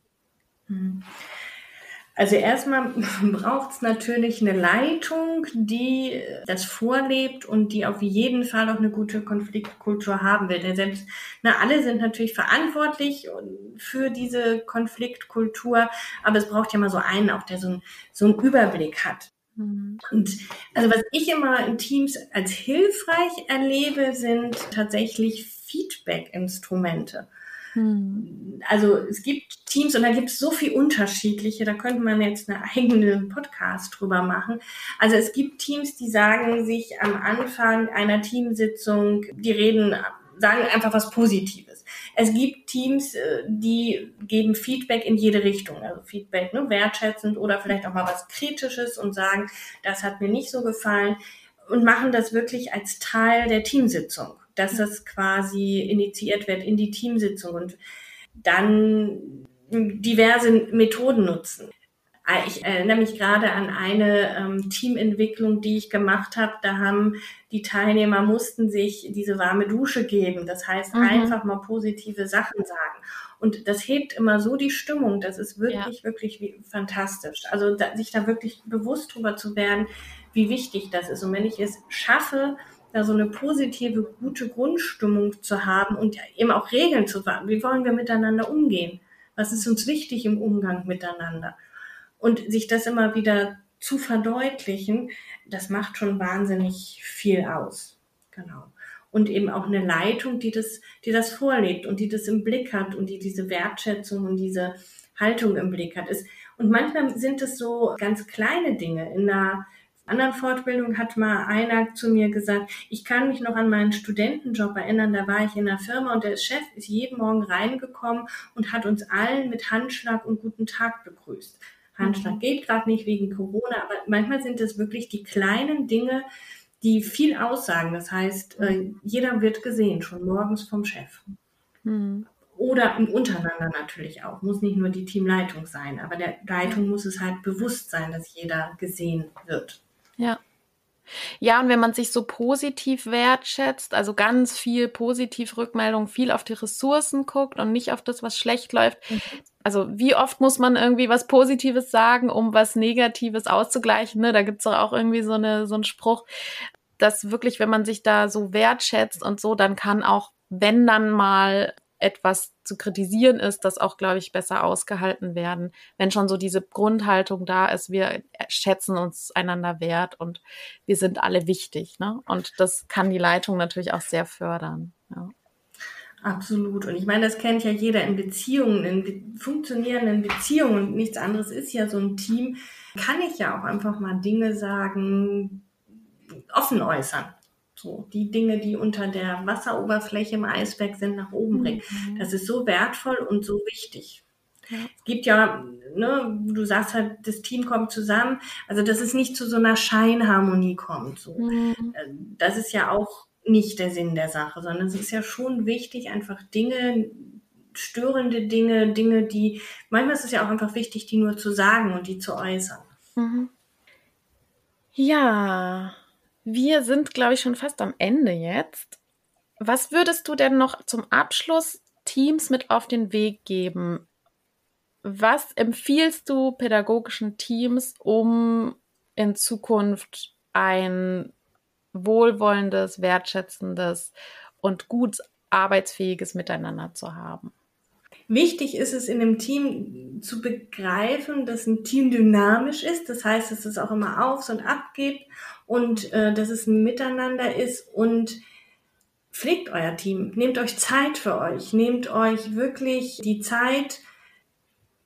Also erstmal braucht es natürlich eine Leitung, die das vorlebt und die auf jeden Fall auch eine gute Konfliktkultur haben will. Denn selbst, na, alle sind natürlich verantwortlich für diese Konfliktkultur, aber es braucht ja mal so einen auch, der so, ein, so einen Überblick hat. Mhm. Und also was ich immer in Teams als hilfreich erlebe, sind tatsächlich Feedback-Instrumente. Hm. Also es gibt Teams und da gibt es so viel unterschiedliche, da könnte man jetzt eine eigene Podcast drüber machen. Also es gibt Teams, die sagen sich am Anfang einer Teamsitzung, die reden, sagen einfach was Positives. Es gibt Teams, äh, die geben Feedback in jede Richtung, also Feedback ne, wertschätzend oder vielleicht auch mal was Kritisches und sagen, das hat mir nicht so gefallen und machen das wirklich als Teil der Teamsitzung dass das quasi initiiert wird in die Teamsitzung und dann diverse Methoden nutzen. Ah, ich erinnere mich gerade an eine ähm, Teamentwicklung, die ich gemacht habe. Da haben die Teilnehmer mussten sich diese warme Dusche geben. Das heißt, mhm. einfach mal positive Sachen sagen. Und das hebt immer so die Stimmung. Das ist wirklich, ja. wirklich wie, fantastisch. Also da, sich da wirklich bewusst drüber zu werden, wie wichtig das ist. Und wenn ich es schaffe, da so eine positive, gute Grundstimmung zu haben und eben auch Regeln zu haben. Wie wollen wir miteinander umgehen? Was ist uns wichtig im Umgang miteinander? Und sich das immer wieder zu verdeutlichen, das macht schon wahnsinnig viel aus. Genau. Und eben auch eine Leitung, die das, die das vorlebt und die das im Blick hat und die diese Wertschätzung und diese Haltung im Blick hat. Und manchmal sind es so ganz kleine Dinge in einer anderen Fortbildung hat mal einer zu mir gesagt, ich kann mich noch an meinen Studentenjob erinnern, da war ich in der Firma und der Chef ist jeden Morgen reingekommen und hat uns allen mit Handschlag und guten Tag begrüßt. Handschlag mhm. geht gerade nicht wegen Corona, aber manchmal sind es wirklich die kleinen Dinge, die viel aussagen. Das heißt, äh, jeder wird gesehen, schon morgens vom Chef. Mhm. Oder im Untereinander natürlich auch. Muss nicht nur die Teamleitung sein, aber der Leitung muss es halt bewusst sein, dass jeder gesehen wird. Ja. Ja, und wenn man sich so positiv wertschätzt, also ganz viel positiv Rückmeldung, viel auf die Ressourcen guckt und nicht auf das, was schlecht läuft. Mhm. Also wie oft muss man irgendwie was Positives sagen, um was Negatives auszugleichen? Ne? Da gibt's doch auch irgendwie so, eine, so einen Spruch, dass wirklich, wenn man sich da so wertschätzt und so, dann kann auch, wenn dann mal etwas zu kritisieren ist, das auch, glaube ich, besser ausgehalten werden, wenn schon so diese Grundhaltung da ist, wir schätzen uns einander wert und wir sind alle wichtig. Ne? Und das kann die Leitung natürlich auch sehr fördern. Ja. Absolut. Und ich meine, das kennt ja jeder in Beziehungen, in be funktionierenden Beziehungen. Nichts anderes ist ja so ein Team. Kann ich ja auch einfach mal Dinge sagen, offen äußern. So, die Dinge, die unter der Wasseroberfläche im Eisberg sind, nach oben bringen. Mhm. Das ist so wertvoll und so wichtig. Ja. Es gibt ja, ne, du sagst halt, das Team kommt zusammen. Also, dass es nicht zu so einer Scheinharmonie kommt. So. Mhm. Äh, das ist ja auch nicht der Sinn der Sache, sondern es ist ja schon wichtig, einfach Dinge, störende Dinge, Dinge, die, manchmal ist es ja auch einfach wichtig, die nur zu sagen und die zu äußern. Mhm. Ja, wir sind, glaube ich, schon fast am Ende jetzt. Was würdest du denn noch zum Abschluss Teams mit auf den Weg geben? Was empfiehlst du pädagogischen Teams, um in Zukunft ein wohlwollendes, wertschätzendes und gut arbeitsfähiges Miteinander zu haben? Wichtig ist es in einem Team zu begreifen, dass ein Team dynamisch ist. Das heißt, dass es auch immer aufs und ab geht und äh, dass es ein Miteinander ist und pflegt euer Team, nehmt euch Zeit für euch, nehmt euch wirklich die Zeit.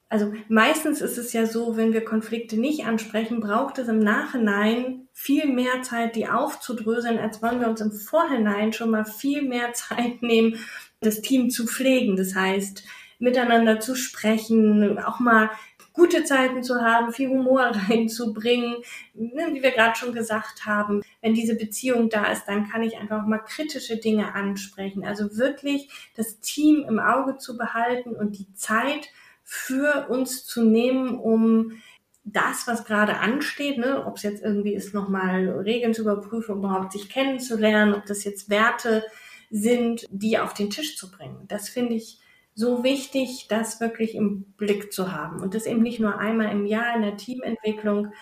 Also meistens ist es ja so, wenn wir Konflikte nicht ansprechen, braucht es im Nachhinein viel mehr Zeit, die aufzudröseln, als wollen wir uns im Vorhinein schon mal viel mehr Zeit nehmen, das Team zu pflegen. Das heißt, miteinander zu sprechen, auch mal gute Zeiten zu haben, viel Humor reinzubringen, ne, wie wir gerade schon gesagt haben. Wenn diese Beziehung da ist, dann kann ich einfach mal kritische Dinge ansprechen. Also wirklich das Team im Auge zu behalten und die Zeit für uns zu nehmen, um das, was gerade ansteht, ne, ob es jetzt irgendwie ist, nochmal Regeln zu überprüfen, überhaupt sich kennenzulernen, ob das jetzt Werte sind, die auf den Tisch zu bringen. Das finde ich so wichtig, das wirklich im Blick zu haben. Und das eben nicht nur einmal im Jahr in der Teamentwicklung,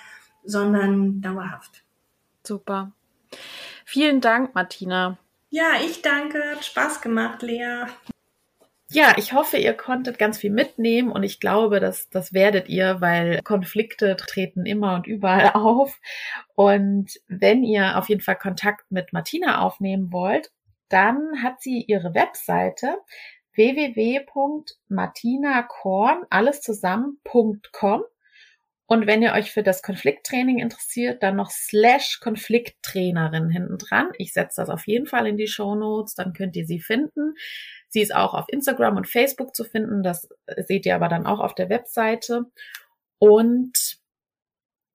sondern dauerhaft. Super. Vielen Dank, Martina. Ja, ich danke. Hat Spaß gemacht, Lea. Ja, ich hoffe, ihr konntet ganz viel mitnehmen und ich glaube, dass das werdet ihr, weil Konflikte treten immer und überall auf. Und wenn ihr auf jeden Fall Kontakt mit Martina aufnehmen wollt, dann hat sie ihre Webseite www.martinakorn, alles zusammen.com. Und wenn ihr euch für das Konflikttraining interessiert, dann noch slash Konflikttrainerin hinten dran. Ich setze das auf jeden Fall in die Show Notes, dann könnt ihr sie finden. Sie ist auch auf Instagram und Facebook zu finden. Das seht ihr aber dann auch auf der Webseite. Und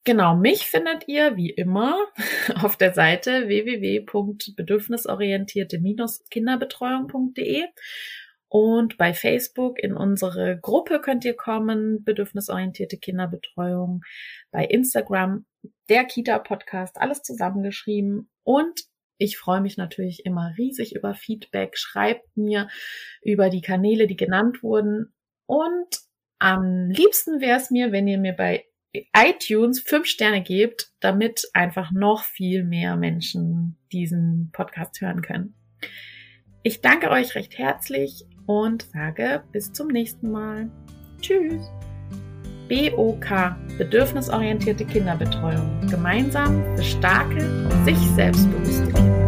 genau, mich findet ihr wie immer auf der Seite www.bedürfnisorientierte-kinderbetreuung.de. Und bei Facebook in unsere Gruppe könnt ihr kommen, bedürfnisorientierte Kinderbetreuung. Bei Instagram der Kita Podcast, alles zusammengeschrieben. Und ich freue mich natürlich immer riesig über Feedback. Schreibt mir über die Kanäle, die genannt wurden. Und am liebsten wäre es mir, wenn ihr mir bei iTunes fünf Sterne gebt, damit einfach noch viel mehr Menschen diesen Podcast hören können. Ich danke euch recht herzlich und sage bis zum nächsten Mal. Tschüss. BOK, bedürfnisorientierte Kinderbetreuung. Gemeinsam für starke und sich selbstbewusste Kinder.